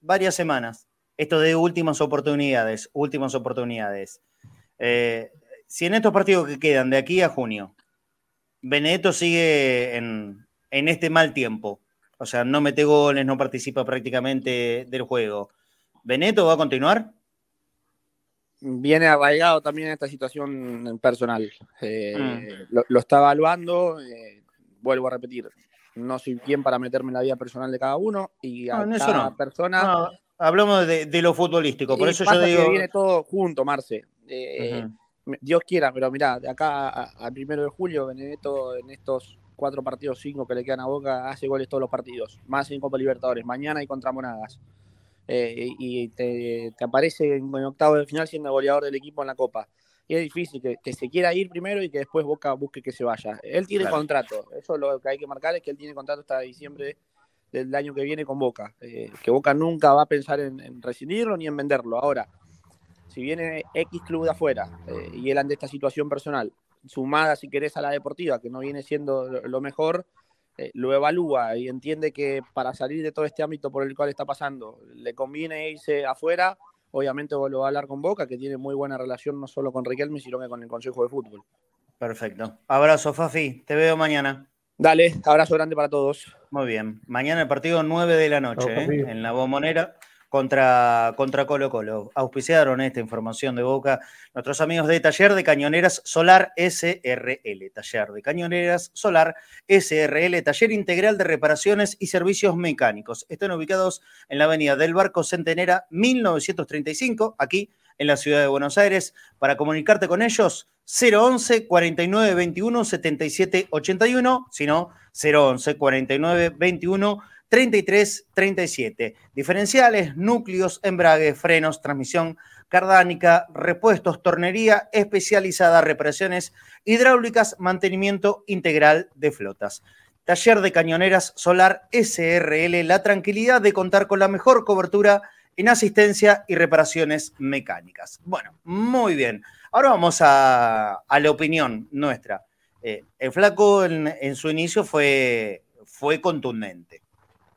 varias semanas. esto de últimas oportunidades, últimas oportunidades. Eh, si en estos partidos que quedan de aquí a junio, Benedetto sigue en, en este mal tiempo, o sea, no mete goles, no participa prácticamente del juego, ¿Benedetto va a continuar? Viene arraigado también en esta situación personal. Eh, mm. lo, está evaluando, eh, vuelvo a repetir, no soy quien para meterme en la vida personal de cada uno y a cada persona hablamos de, lo futbolístico, por eso yo digo. Que viene todo junto, Marce. Eh, Dios quiera, pero mirá, de acá al primero de julio, Benedetto en estos cuatro partidos, cinco que le quedan a Boca, hace goles todos los partidos, más en Copa Libertadores, mañana y contra Monagas. Eh, y te, aparece en, octavo de final siendo goleador del equipo en la Copa. Y es difícil que, se quiera ir primero y que después Boca busque que se vaya. Él tiene contrato, eso lo que hay que marcar es que él tiene contrato hasta diciembre del año que viene con Boca. Eh, que Boca nunca va a pensar en, rescindirlo ni en venderlo. Ahora, si viene X club de afuera eh, y él ante esta situación personal, sumada si querés a la deportiva, que no viene siendo lo mejor, eh, lo evalúa y entiende que para salir de todo este ámbito por el cual está pasando, le conviene irse afuera, obviamente lo va a hablar con Boca, que tiene muy buena relación no solo con Riquelme, sino que con el Consejo de Fútbol. Perfecto. Abrazo, Fafi. Te veo mañana. Dale, abrazo grande para todos. Muy bien. Mañana el partido 9 de la noche ¿eh? en la bombonera contra, contra Colo Colo. Auspiciaron esta información de Boca nuestros amigos de Taller de Cañoneras Solar SRL. Taller de Cañoneras Solar SRL, taller integral de reparaciones y servicios mecánicos. Están ubicados en la avenida del Barco Centenera 1935, aquí en la ciudad de Buenos Aires. Para comunicarte con ellos, 011 49 21 77 81, sino 011 49 21 33 37. Diferenciales, núcleos, embrague, frenos, transmisión cardánica, repuestos, tornería especializada, reparaciones hidráulicas, mantenimiento integral de flotas. Taller de Cañoneras Solar SRL, la tranquilidad de contar con la mejor cobertura en asistencia y reparaciones mecánicas. Bueno, muy bien. Ahora vamos a, la opinión nuestra. Eh, el flaco en, su inicio fue contundente.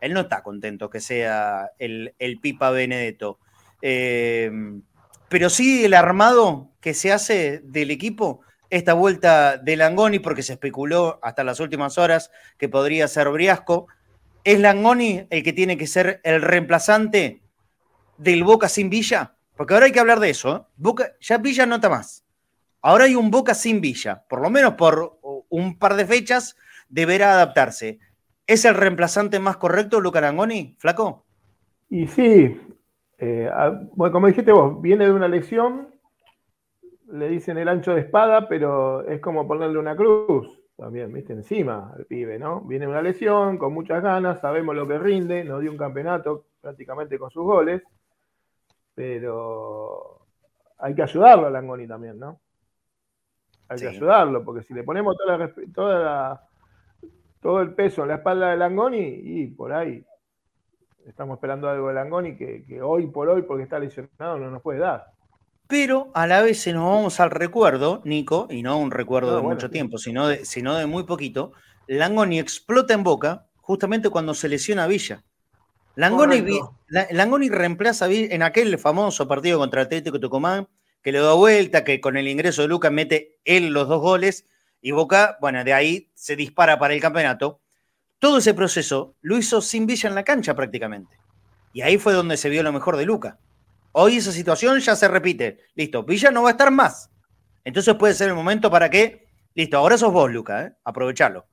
Él no está contento que sea el, Pipa Benedetto. Eh, pero sí el armado que se hace del equipo, esta vuelta de Langoni, porque se especuló hasta las últimas horas que podría ser Briasco. ¿Es Langoni el que tiene que ser el reemplazante del Boca sin Villa? Porque ahora hay que hablar de eso. ¿eh? Boca, ya Villa no está más. Ahora hay un Boca sin Villa. Por lo menos por un par de fechas deberá adaptarse. ¿Es el reemplazante más correcto, Luca Langoni, flaco? Y sí, eh, bueno, como dijiste vos, viene de una lesión, le dicen el ancho de espada, pero es como ponerle una cruz también, viste, encima al pibe, ¿no? Viene de una lesión, con muchas ganas, sabemos lo que rinde, nos dio un campeonato prácticamente con sus goles, pero hay que ayudarlo a Langoni también, ¿no? Hay que ayudarlo, porque si le ponemos toda todo el peso en la espalda de Langoni, y por ahí estamos esperando algo de Langoni que, que hoy por hoy, porque está lesionado, no nos puede dar. Pero a la vez, si nos vamos al recuerdo, Nico, y no un recuerdo de mucho tiempo, sino de, sino de muy poquito, Langoni explota en boca justamente cuando se lesiona a Villa. Langoni, reemplaza a Villa en aquel famoso partido contra Atlético Tucumán, que le da vuelta, que con el ingreso de Lucas mete él los dos goles, y Boca, bueno, de ahí se dispara para el campeonato. Todo ese proceso lo hizo sin Villa en la cancha prácticamente. Y ahí fue donde se vio lo mejor de Luca. Hoy esa situación ya se repite. Listo, Villa no va a estar más. Entonces puede ser el momento para que, listo, ahora sos vos, Luca, ¿eh? aprovechalo.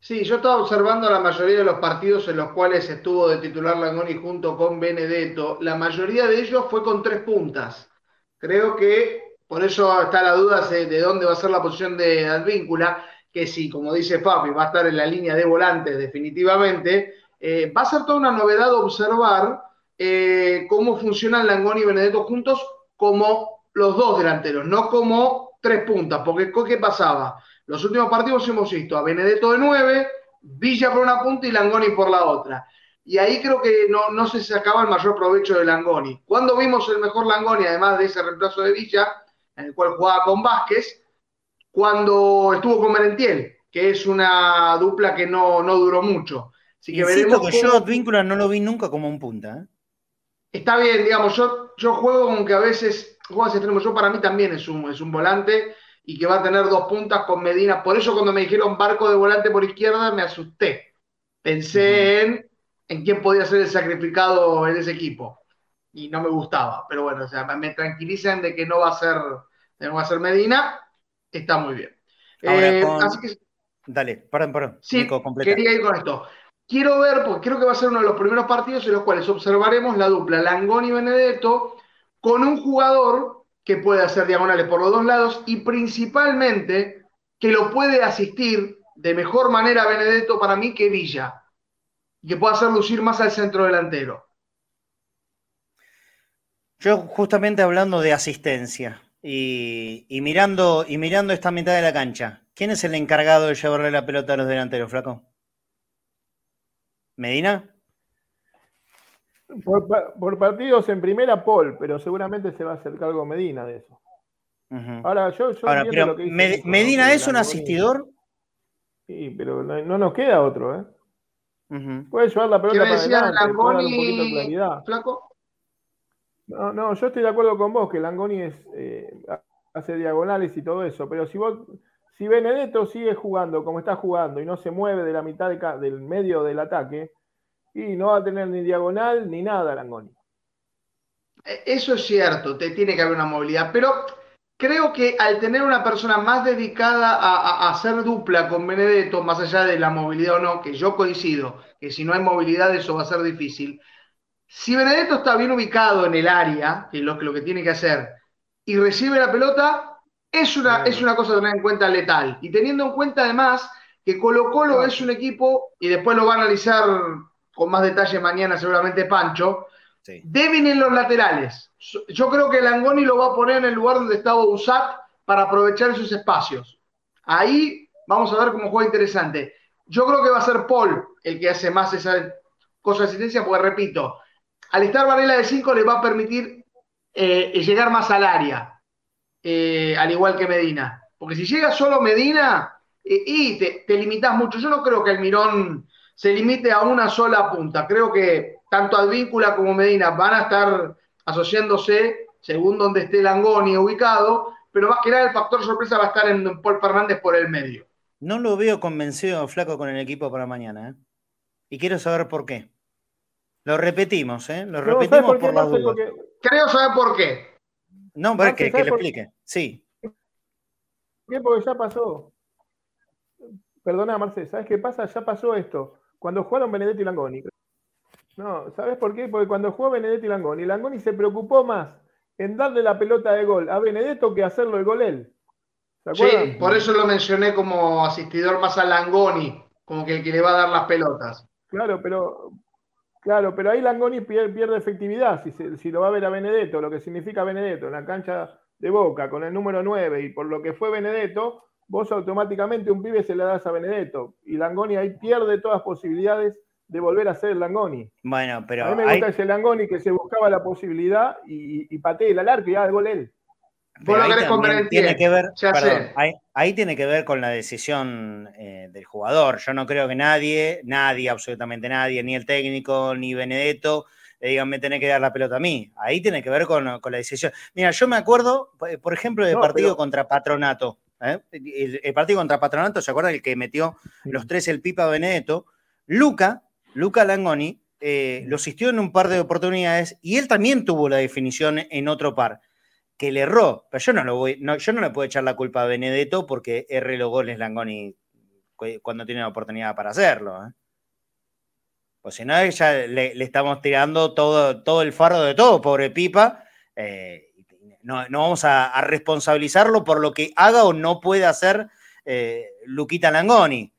Sí, yo estaba observando la mayoría de los partidos en los cuales estuvo de titular Langoni junto con Benedetto. La mayoría de ellos fue con tres puntas. Creo que por eso está la duda de dónde va a ser la posición de Advíncula, que sí, como dice Fabi, va a estar en la línea de volantes definitivamente. Eh, va a ser toda una novedad observar eh, cómo funcionan Langoni y Benedetto juntos como los dos delanteros, no como tres puntas, porque ¿qué pasaba? Los últimos partidos hemos visto a Benedetto de nueve, Villa por una punta y Langoni por la otra. Y ahí creo que no, no se sacaba el mayor provecho de Langoni. Cuando vimos el mejor Langoni, además de ese reemplazo de Villa, en el cual jugaba con Vázquez, cuando estuvo con Merentiel, que es una dupla que no, no duró mucho. Así que veremos que yo Víncula no lo vi nunca como un punta. ¿eh? está bien, digamos, yo, yo juego como que a veces juegas extremo. Yo para mí también es un, es un volante y que va a tener dos puntas con Medina. Por eso cuando me dijeron barco de volante por izquierda me asusté. Pensé en, en quién podía ser el sacrificado en ese equipo. Y no me gustaba. Pero bueno, o sea, me tranquilizan de que no va a ser, no va a ser Medina. Está muy bien. Eh, Dale, perdón, perdón. Sí, quería ir con esto. Quiero ver, porque creo que va a ser uno de los primeros partidos en los cuales observaremos la dupla Langoni y Benedetto con un jugador que puede hacer diagonales por los dos lados y principalmente que lo puede asistir de mejor manera Benedetto para mí que Villa y que pueda hacer lucir más al centro delantero. Yo justamente hablando de asistencia y, mirando, y mirando esta mitad de la cancha, ¿quién es el encargado de llevarle la pelota a los delanteros, Flaco? ¿Medina? Por, partidos en primera, Paul, pero seguramente se va a hacer cargo Medina de eso. Ahora, yo, yo lo que Medina es un asistidor. Sí, pero no, nos queda otro, ¿eh? Puede llevar la pelota para adelante, un poquito de claridad. ¿Flaco? No, no, yo estoy de acuerdo con vos que Langoni es, eh, hace diagonales y todo eso, pero si vos, si Benedetto sigue jugando como está jugando y no se mueve de la mitad del medio del ataque, y no va a tener ni diagonal ni nada Langoni. E, eso es cierto, te tiene que haber una movilidad, pero creo que al tener una persona más dedicada a, hacer dupla con Benedetto, más allá de la movilidad o no, que yo coincido, que si no hay movilidad eso va a ser difícil, si Benedetto está bien ubicado en el área, que es lo, que tiene que hacer, y recibe la pelota, es una, es una cosa a tener en cuenta letal. Y teniendo en cuenta además que Colo Colo es un equipo, y después lo va a analizar con más detalle mañana seguramente Pancho, débil en los laterales. Yo creo que Langoni lo va a poner en el lugar donde estaba Usat para aprovechar esos espacios. Ahí vamos a ver cómo juega interesante. Yo creo que va a ser Paul el que hace más esa cosa de asistencia, porque repito, al estar Varela de 5 le va a permitir eh, llegar más al área, eh, al igual que Medina. Porque si llega solo Medina, eh, y te, limitas mucho. Yo no creo que el Mirón se limite a una sola punta. Creo que tanto Advíncula como Medina van a estar asociándose según donde esté Langoni ubicado, pero más que nada el factor sorpresa va a estar en Paul Fernández por el medio. No lo veo convencido, Flaco, con el equipo para mañana. Y quiero saber por qué. Lo repetimos, ¿eh? Lo repetimos por, la duda. Creo saber por qué. No, que, que le explique. Sí. ¿Qué? Porque ya pasó. Perdona, Marcelo, ¿sabes qué pasa? Ya pasó esto. Cuando jugaron Benedetti y Langoni. No, ¿sabes por qué? Porque cuando jugó Benedetti y Langoni, Langoni se preocupó más en darle la pelota de gol a Benedetto que hacerlo el gol él. sí, por eso lo mencioné como asistidor más a Langoni, como que el que le va a dar las pelotas. Claro, pero claro, pero ahí Langoni pierde, efectividad si, si, lo va a ver a Benedetto, lo que significa Benedetto en la cancha de Boca con el número 9 y por lo que fue Benedetto, vos automáticamente un pibe se le das a Benedetto y Langoni ahí pierde todas posibilidades de volver a ser el Langoni. Bueno, pero. A mí me gusta ese Langoni que se buscaba la posibilidad y, y patea el arco y haga el gol él. Ahí tiene que ver, ahí, tiene que ver con la decisión eh, del jugador. Yo no creo que nadie, nadie, absolutamente nadie, ni el técnico, ni Benedetto, le digan, me tenés que dar la pelota a mí. Ahí tiene que ver con, la decisión. Mira, yo me acuerdo, por ejemplo, del partido contra Patronato. ¿eh? El, partido contra Patronato, ¿se acuerdan? El que metió los tres el Pipa Benedetto. Luca Luca Langoni eh, lo asistió en un par de oportunidades y él también tuvo la definición en otro par, que le erró. Pero yo no, lo voy, yo no le puedo echar la culpa a Benedetto porque erre los goles Langoni cuando tiene la oportunidad para hacerlo. ¿eh? Pues si no, ya le, estamos tirando todo, todo el fardo de todo, pobre Pipa. Eh, no, vamos a, responsabilizarlo por lo que haga o no puede hacer Luquita Langoni.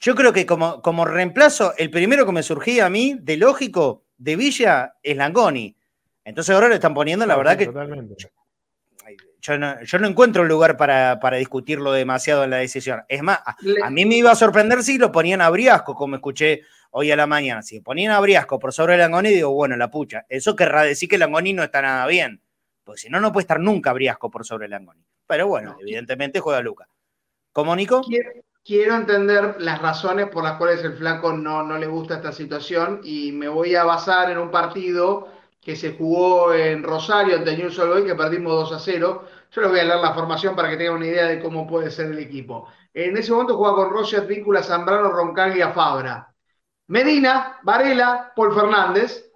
Yo creo que como, como reemplazo, el primero que me surgía a mí, de lógico, de Villa, es Langoni. Entonces ahora le están poniendo, la verdad que. Yo no, yo no, encuentro un lugar para, discutirlo demasiado en la decisión. Es más, a, mí me iba a sorprender si lo ponían a Briasco, como escuché hoy a la mañana. Si ponían a Briasco por sobre Langoni, digo, bueno, la pucha. Eso querrá decir que Langoni no está nada bien. Porque si no, no puede estar nunca Briasco por sobre Langoni. Pero bueno, evidentemente juega Luca. ¿Cómo, Nico? quiero entender las razones por las cuales el flaco no, no le gusta esta situación y me voy a basar en un partido que se jugó en Rosario ante News Boys, que perdimos 2 a 0. Yo les voy a leer la formación para que tengan una idea de cómo puede ser el equipo. En ese momento jugaba con Roger, Víncula, Zambrano, Roncaglia, Fabra. Medina, Varela, Paul Fernández,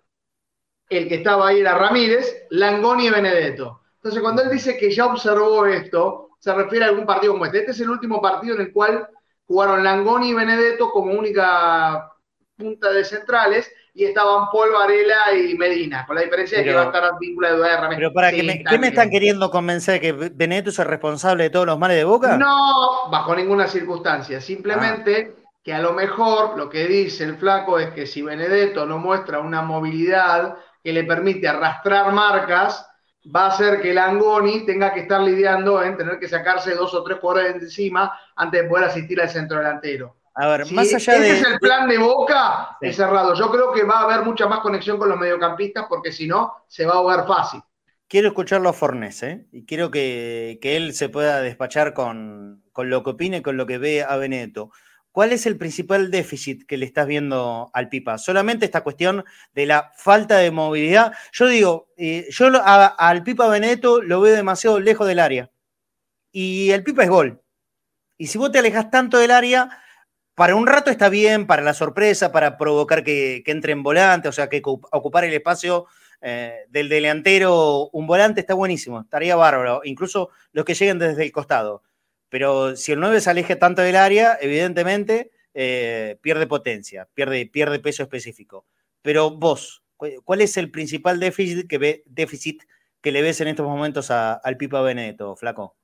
el que estaba ahí era Ramírez, Langoni y Benedetto. Entonces, cuando él dice que ya observó esto, se refiere a algún partido como este. Este es el último partido en el cual jugaron Langoni y Benedetto como única punta de centrales y estaban Paul Varela y Medina, con la diferencia de que va a estar víncula de Ramírez. Pero para que me, ¿qué me están queriendo convencer? ¿Que Benedetto es el responsable de todos los males de Boca? No, bajo ninguna circunstancia. Simplemente ah. que a lo mejor lo que dice el flaco es que si Benedetto no muestra una movilidad que le permite arrastrar marcas, va a hacer que Langoni tenga que estar lidiando en tener que sacarse dos o tres jugadores de encima antes de poder asistir al centro delantero. A ver, más allá de. Ese es el plan de Boca, es cerrado. Yo creo que va a haber mucha más conexión con los mediocampistas porque si no, se va a ahogar fácil. Quiero escucharlo a Fornés, ¿eh? Y quiero que, él se pueda despachar con, con, lo que opine, con lo que ve a Beneto. ¿Cuál es el principal déficit que le estás viendo al Pipa? Solamente esta cuestión de la falta de movilidad. Yo digo, eh, yo al Pipa Benedetto lo veo demasiado lejos del área. Y el Pipa es gol. Y si vos te alejas tanto del área, para un rato está bien, para la sorpresa, para provocar que, entre en volante, o sea, que ocupar el espacio eh, del delantero, un volante está buenísimo, estaría bárbaro. Incluso los que lleguen desde el costado. Pero si el 9 se aleje tanto del área, evidentemente eh, pierde potencia, pierde, pierde peso específico. Pero vos, ¿cuál es el principal déficit que, ve, déficit que le ves en estos momentos al Pipa Benedetto, Flaco?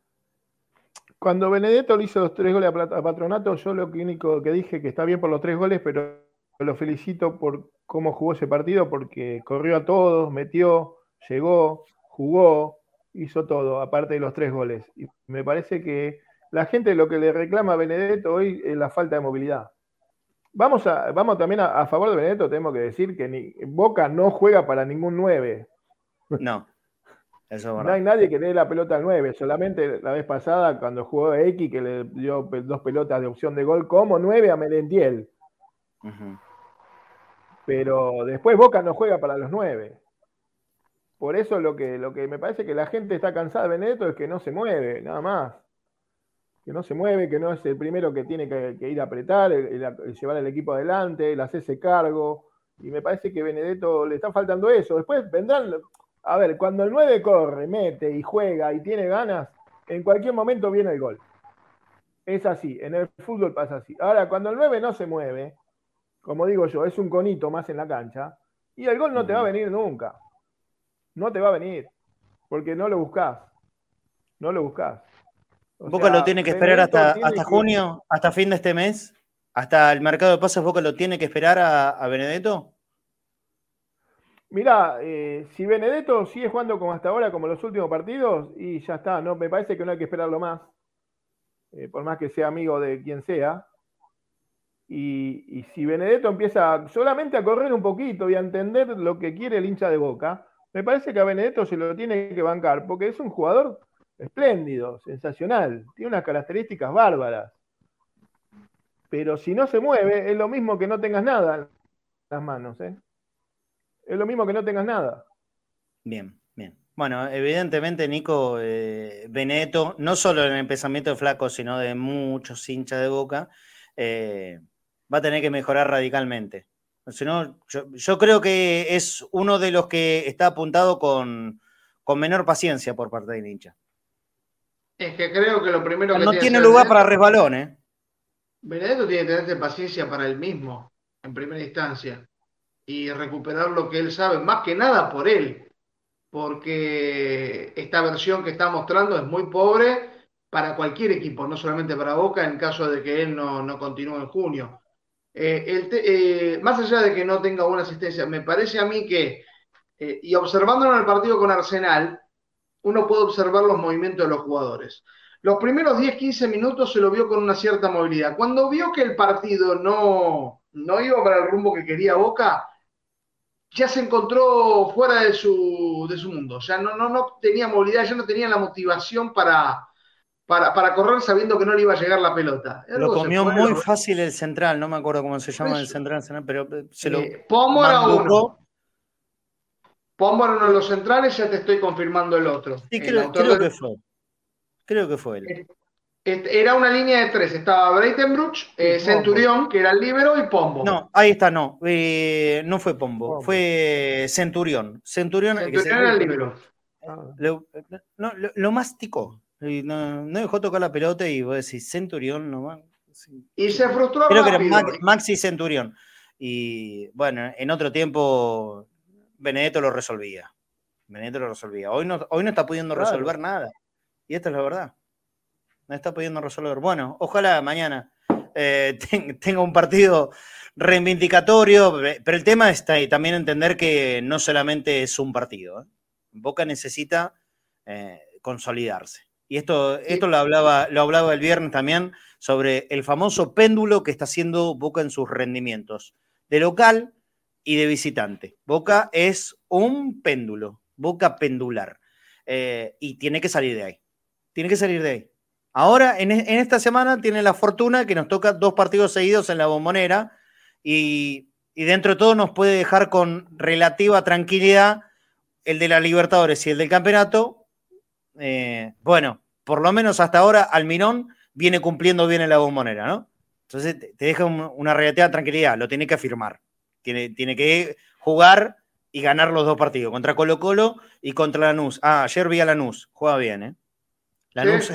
Cuando Benedetto le hizo los tres goles a Patronato, yo lo único que dije que está bien por los tres goles, pero lo felicito por cómo jugó ese partido, porque corrió a todos, metió, llegó, jugó, hizo todo, aparte de los tres goles. Y me parece que la gente lo que le reclama a Benedetto hoy es la falta de movilidad. Vamos, a, vamos también a, favor de Benedetto, tenemos que decir que Boca no juega para ningún 9. No. Eso no hay nadie que dé la pelota al 9, solamente la vez pasada cuando jugó X que le dio dos pelotas de opción de gol como 9 a Melentiel. Pero después Boca no juega para los 9. Por eso lo que, lo que me parece que la gente está cansada de Benedetto es que no se mueve, nada más que no se mueve, que no es el primero que tiene que, ir a apretar, llevar el equipo adelante, el hacerse cargo. Y me parece que Benedetto le está faltando eso. Después vendrán, a ver, cuando el 9 corre, mete y juega y tiene ganas, en cualquier momento viene el gol. Es así, en el fútbol pasa así. Ahora, cuando el 9 no se mueve, como digo yo, es un conito más en la cancha, y el gol no te va a venir nunca. No te va a venir, porque no lo buscas. No lo buscas. Boca lo tiene que esperar hasta, hasta junio, hasta fin de este mes, hasta el mercado de pases, Boca lo tiene que esperar a, Benedetto. Mirá, eh, si Benedetto sigue jugando como hasta ahora, como los últimos partidos, y ya está, no, me parece que no hay que esperarlo más, eh, por más que sea amigo de quien sea. Y, y, si Benedetto empieza solamente a correr un poquito y a entender lo que quiere el hincha de Boca, me parece que a Benedetto se lo tiene que bancar, porque es un jugador espléndido, sensacional, tiene unas características bárbaras. Pero si no se mueve, es lo mismo que no tengas nada en las manos. ¿eh? Es lo mismo que no tengas nada. Bien, bien. Bueno, evidentemente, Nico eh, Benedetto, no solo en el pensamiento de Flaco, sino de muchos hinchas de boca, eh, va a tener que mejorar radicalmente. yo, yo, creo que es uno de los que está apuntado con, con menor paciencia por parte del hincha. Es que creo que lo primero que no tiene lugar para resbalón, ¿eh? Benedetto tiene que tener paciencia para él mismo, en primera instancia, y recuperar lo que él sabe, más que nada por él, porque esta versión que está mostrando es muy pobre para cualquier equipo, no solamente para Boca, en caso de que él no, continúe en junio. Eh, eh, más allá de que no tenga una asistencia, me parece a mí que, eh, y observándolo en el partido con Arsenal, uno puede observar los movimientos de los jugadores. Los primeros 10-15 minutos se lo vio con una cierta movilidad. Cuando vio que el partido no, no iba para el rumbo que quería Boca, ya se encontró fuera de su, de su mundo. Ya no, no, no tenía movilidad, ya no tenía la motivación para, para, correr sabiendo que no le iba a llegar la pelota. Lo comió muy fácil el central, no me acuerdo cómo se llama el central, pero se lo. Eh, uno. Pombo era uno de los centrales, ya te estoy confirmando el otro. Sí, creo, que fue. Creo que fue él. Era una línea de tres. Estaba Breitenbruch, eh, Centurión, que era el libero, y Pombo. No, ahí está, no. Eh, no fue Pombo, fue Centurión. Centurión, Centurión era el libero. Lo, no, lo, masticó. No, dejó tocar la pelota y vos decís, Centurión nomás. Y se frustró Creo que era Maxi Centurión. Y bueno, en otro tiempo Benedetto lo resolvía. Benedetto lo resolvía. Hoy no, hoy no está pudiendo resolver nada. Y esta es la verdad. No está pudiendo resolver. Bueno, ojalá mañana eh, tenga un partido reivindicatorio, pero el tema está ahí, también entender que no solamente es un partido. ¿eh? Boca necesita eh, consolidarse. Y esto, esto lo, hablaba, lo hablaba el viernes también sobre el famoso péndulo que está haciendo Boca en sus rendimientos. De local y de visitante. Boca es un péndulo, Boca pendular. y tiene que salir de ahí. Tiene que salir de ahí. Ahora, en, esta semana, tiene la fortuna que nos toca dos partidos seguidos en la bombonera y, dentro de todo nos puede dejar con relativa tranquilidad el de la Libertadores y el del campeonato. Eh, bueno, por lo menos hasta ahora Almirón viene cumpliendo bien en la bombonera, ¿no? Entonces te, deja una relativa tranquilidad, lo tiene que afirmar. Tiene, tiene que jugar y ganar los dos partidos, contra Colo Colo y contra Lanús. Ah, ayer vi a Lanús, juega bien, ¿eh? Lanús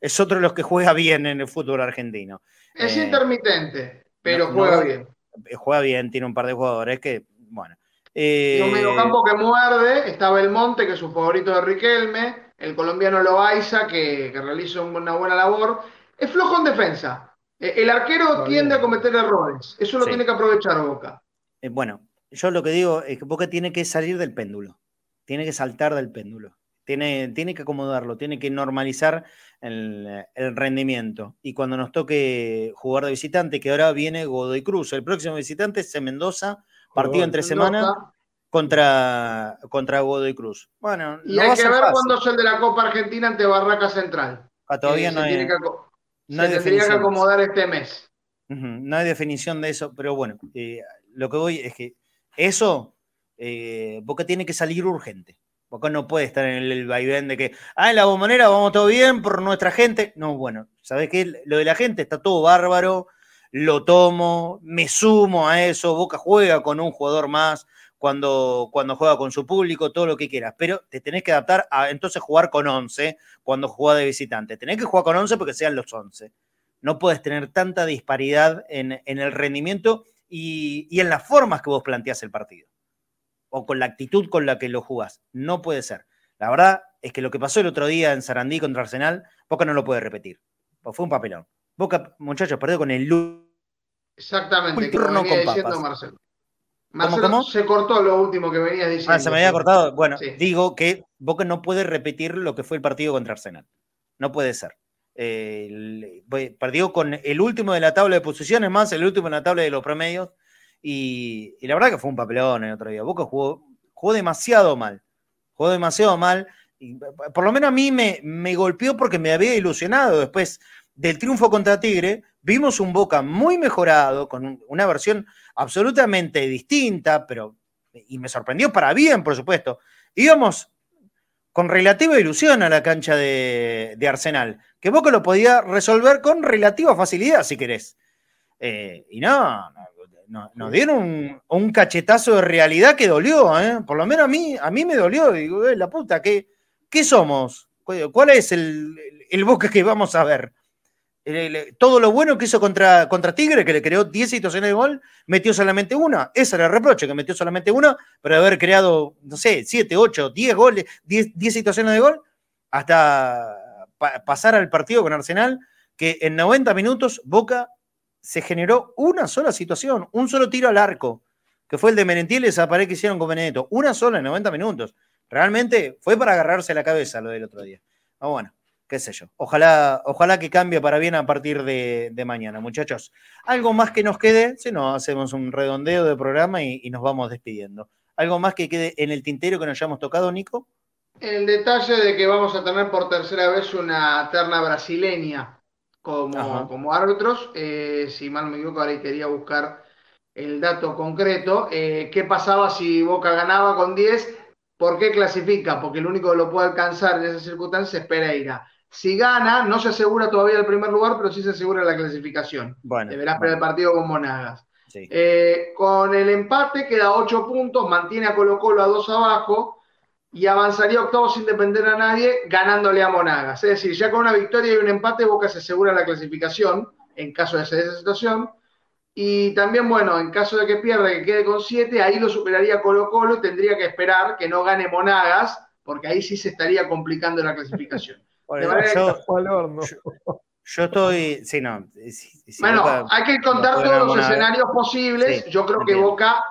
es, otro de los que juega bien en el fútbol argentino. Es eh, intermitente, pero juega bien. Eh, juega bien, tiene un par de jugadores que, bueno. Eh, un medio campo que muerde, está Belmonte, que es su favorito de Riquelme, el colombiano Loaiza, que, que realiza una buena labor. Es flojo en defensa. Eh, el arquero tiende a cometer errores. Eso lo tiene que aprovechar Boca. bueno, yo lo que digo es que Boca tiene que salir del péndulo. Tiene que saltar del péndulo. Tiene, tiene que acomodarlo, tiene que normalizar el, rendimiento. Y cuando nos toque jugar de visitante, que ahora viene Godoy Cruz, el próximo visitante es Mendoza, partido entre semana contra, contra Godoy Cruz. Bueno, y hay que ver cuándo es el de la Copa Argentina ante Barraca Central. Ah, todavía no hay. se tendría que acomodar este mes. No hay definición de eso, pero bueno, eh, lo que voy es que eso, eh, Boca tiene que salir urgente. Boca no puede estar en el, vaivén de que, ah, en la bombonera vamos todo bien por nuestra gente. No, bueno, ¿sabes qué? Lo de la gente está todo bárbaro, lo tomo, me sumo a eso. Boca juega con un jugador más cuando, cuando juega con su público, todo lo que quieras, pero te tenés que adaptar a entonces jugar con 11 cuando juega de visitante. Tenés que jugar con 11 porque sean los 11. No puedes tener tanta disparidad en, el rendimiento y, y en las formas que vos planteás el partido o con la actitud con la que lo jugás. No puede ser. La verdad es que lo que pasó el otro día en Sarandí contra Arsenal, Boca no lo puede repetir. Fue un papelón. Boca, muchachos, perdió con el Exactamente, como venía diciendo Marcelo. Marcelo se cortó lo último que venías diciendo. Ah, se me había cortado. Bueno, digo que Boca no puede repetir lo que fue el partido contra Arsenal. No puede ser. Eh, perdió con el último de la tabla de posiciones, más el último en la tabla de los promedios. Y, la verdad que fue un papelón el otro día. Boca jugó, jugó demasiado mal. Jugó demasiado mal. Por lo menos a mí me, me golpeó porque me había ilusionado. Después del triunfo contra Tigre, vimos un Boca muy mejorado, con una versión absolutamente distinta, pero y me sorprendió para bien, por supuesto. Íbamos con relativa ilusión a la cancha de, Arsenal, que Boca lo podía resolver con relativa facilidad, si querés. Eh, y no, nos dieron un, cachetazo de realidad que dolió, ¿eh? Por lo menos a mí, a mí me dolió. Digo, eh, la puta, ¿qué, ¿qué somos? ¿Cuál es el, el Boca que vamos a ver? todo lo bueno que hizo contra, contra Tigre, que le creó 10 situaciones de gol, metió solamente una. Ese era el reproche, que metió solamente una, pero haber creado, no sé, 7, 8, 10 goles, 10, 10 situaciones de gol, hasta pasar al partido con Arsenal, que en 90 minutos Boca se generó una sola situación, un solo tiro al arco, que fue el de Merentiel y esa pared que hicieron con Benedetto. Una sola en 90 minutos. Realmente fue para agarrarse la cabeza lo del otro día. Ah, bueno, qué sé yo. Ojalá, ojalá que cambie para bien a partir de, mañana, muchachos. ¿Algo más que nos quede? Si no, hacemos un redondeo de programa y, y, nos vamos despidiendo. ¿Algo más que quede en el tintero que nos hayamos tocado, Nico? El detalle de que vamos a tener por tercera vez una terna brasileña como, como árbitros. Eh, si mal me equivoco, ahora quería buscar el dato concreto. Eh, ¿Qué pasaba si Boca ganaba con 10? ¿Por qué clasifica? Porque el único que lo puede alcanzar en esa circunstancia es Pereira. Si gana, no se asegura todavía el primer lugar, pero sí se asegura la clasificación. Deberá esperar el partido con Monagas. Eh, con el empate queda 8 puntos, mantiene a Colo Colo a 2 abajo y avanzaría octavo sin depender a nadie, ganándole a Monagas. Es decir, ya con una victoria y un empate, Boca se asegura la clasificación en caso de ser esa situación. Y también, bueno, en caso de que pierda, que quede con 7, ahí lo superaría Colo Colo y tendría que esperar que no gane Monagas, porque ahí sí se estaría complicando la clasificación. yo, estoy, sí, no. bueno, hay que contar todos los escenarios posibles. yo creo que Boca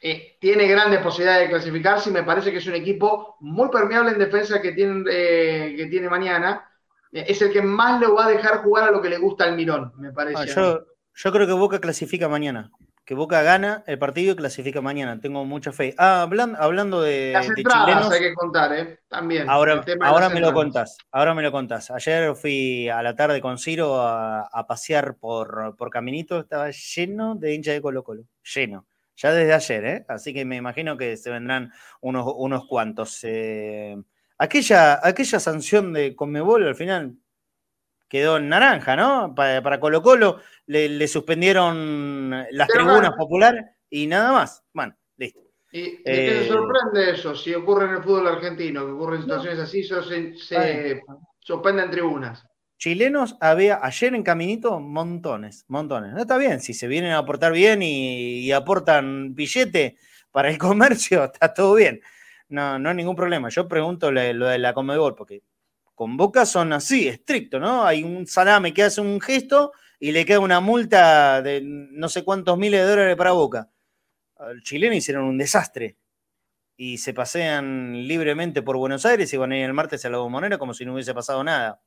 eh, tiene grandes posibilidades de clasificarse y me parece que es un equipo muy permeable en defensa que tiene, eh, que tiene mañana. Eh, es el que más le va a dejar jugar a lo que le gusta al Mirón, me parece. Ah, yo, creo que Boca clasifica mañana. Que Boca gana el partido y clasifica mañana. Tengo mucha fe. Ah, hablando, de, Las entradas hay que contar, ¿eh? También. Ahora, ahora me lo contás. Ahora me lo contás. Ayer fui a la tarde con Ciro a, pasear por, por Caminito. Estaba lleno de hinchas de Colo Colo. Lleno ya desde ayer, ¿eh? así que me imagino que se vendrán unos, unos cuantos. Eh, aquella, aquella sanción de Conmebol al final quedó en naranja, ¿no? Para, Colo Colo le, suspendieron las tribunas populares y nada más. Bueno, listo. ¿Y, qué eh, sorprende eso? Si ocurre en el fútbol argentino, que ocurren situaciones así, se, se suspenden tribunas. Chilenos había ayer en Caminito montones, montones. No está bien, si se vienen a aportar bien y, aportan billete para el comercio, está todo bien. No, no hay ningún problema. Yo pregunto lo, de la Comebol, porque con Boca son así, estricto, ¿no? Hay un salame que hace un gesto y le queda una multa de no sé cuántos miles de dólares para Boca. Al chileno hicieron un desastre y se pasean libremente por Buenos Aires y van a ir el martes a la bombonera como si no hubiese pasado nada.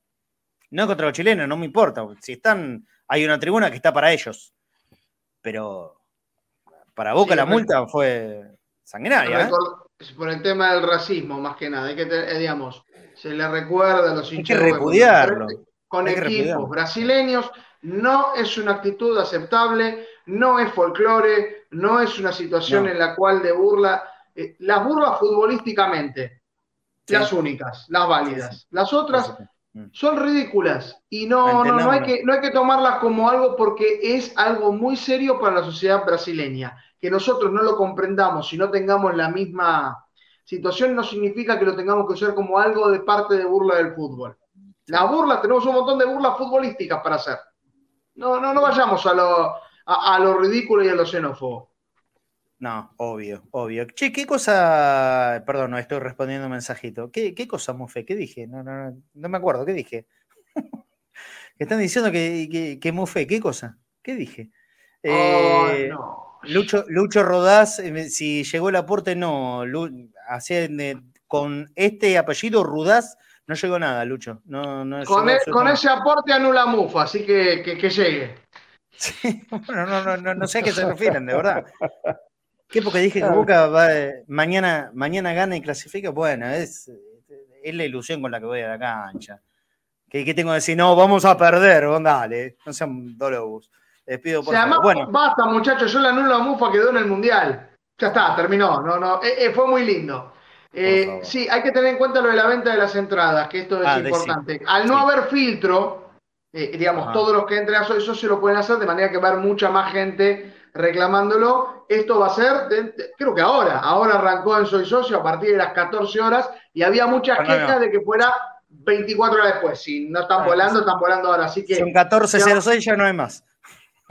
No contra los chilenos, no me importa. Si están, hay una tribuna que está para ellos. Pero para Boca la multa fue sanguinaria. ¿eh? Por el tema del racismo, más que nada. Hay que, eh, digamos, se le recuerda a los hinchas. Hay que repudiarlo. Con equipos brasileños, no es una actitud aceptable, no es folclore, no es una situación en la cual de burla. Eh, las burlas futbolísticamente, las únicas, las válidas. Las otras. Son ridículas y no, no, hay que, no hay que tomarlas como algo porque es algo muy serio para la sociedad brasileña. Que nosotros no lo comprendamos y no tengamos la misma situación no significa que lo tengamos que usar como algo de parte de burla del fútbol. La burla, tenemos un montón de burlas futbolísticas para hacer. No, no, no vayamos a lo, a lo ridículo y a lo xenófobo. No, obvio, obvio. Che, ¿qué cosa? Perdón, no estoy respondiendo un mensajito. ¿Qué, qué cosa, Mufe? ¿Qué dije? No, no, no, no me acuerdo, ¿qué dije? que están diciendo que, que, que Mufe, ¿qué cosa? ¿Qué dije? Eh, Lucho, Lucho Rodás, eh, si llegó el aporte, no. con este apellido, Rudaz, no llegó nada, Lucho. No, no con, e, con, ese aporte anula Mufa, así que, que, llegue. Sí, bueno, no, no, no, no sé a qué se refieren, de verdad. ¿Qué? Porque dije que Boca va, mañana, mañana gana y clasifica. Bueno, es, es la ilusión con la que voy a la cancha. ¿Qué, qué tengo que decir? No, vamos a perder, dale, no sean dolobos. Les pido por favor. Bueno. Basta, muchachos, yo le anulo a Mufa, quedó en el Mundial. Ya está, terminó. No, no, eh, eh, fue muy lindo. Eh, sí, hay que tener en cuenta lo de la venta de las entradas, que esto es ah, importante. Al no haber filtro, digamos, todos los que entren a Soy Socio lo pueden hacer, de manera que va a haber mucha más gente reclamándolo. Esto va a ser, creo que ahora, ahora arrancó en Soy Socio a partir de las 14 horas y había muchas quejas de que fuera 24 horas después. Si no están volando, están volando ahora. Así que. Son 14.06, ya no hay más.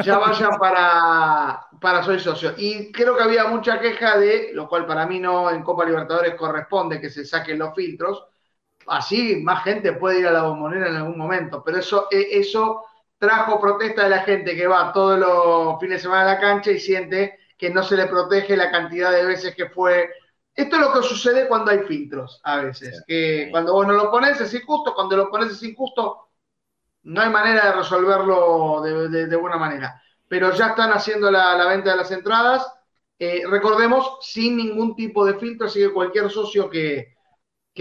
Ya vayan para, para Soy Socio. Y creo que había mucha queja de, lo cual para mí no en Copa Libertadores corresponde que se saquen los filtros. Así más gente puede ir a la bombonera en algún momento. Pero eso, e, eso trajo protesta de la gente que va todos los fines de semana a la cancha y siente que no se le protege la cantidad de veces que fue. Esto es lo que sucede cuando hay filtros, a veces. Que cuando vos no lo pones es injusto, cuando lo pones es injusto, no hay manera de resolverlo de, buena manera. Pero ya están haciendo la, venta de las entradas. Eh, recordemos, sin ningún tipo de filtro, así que cualquier socio que,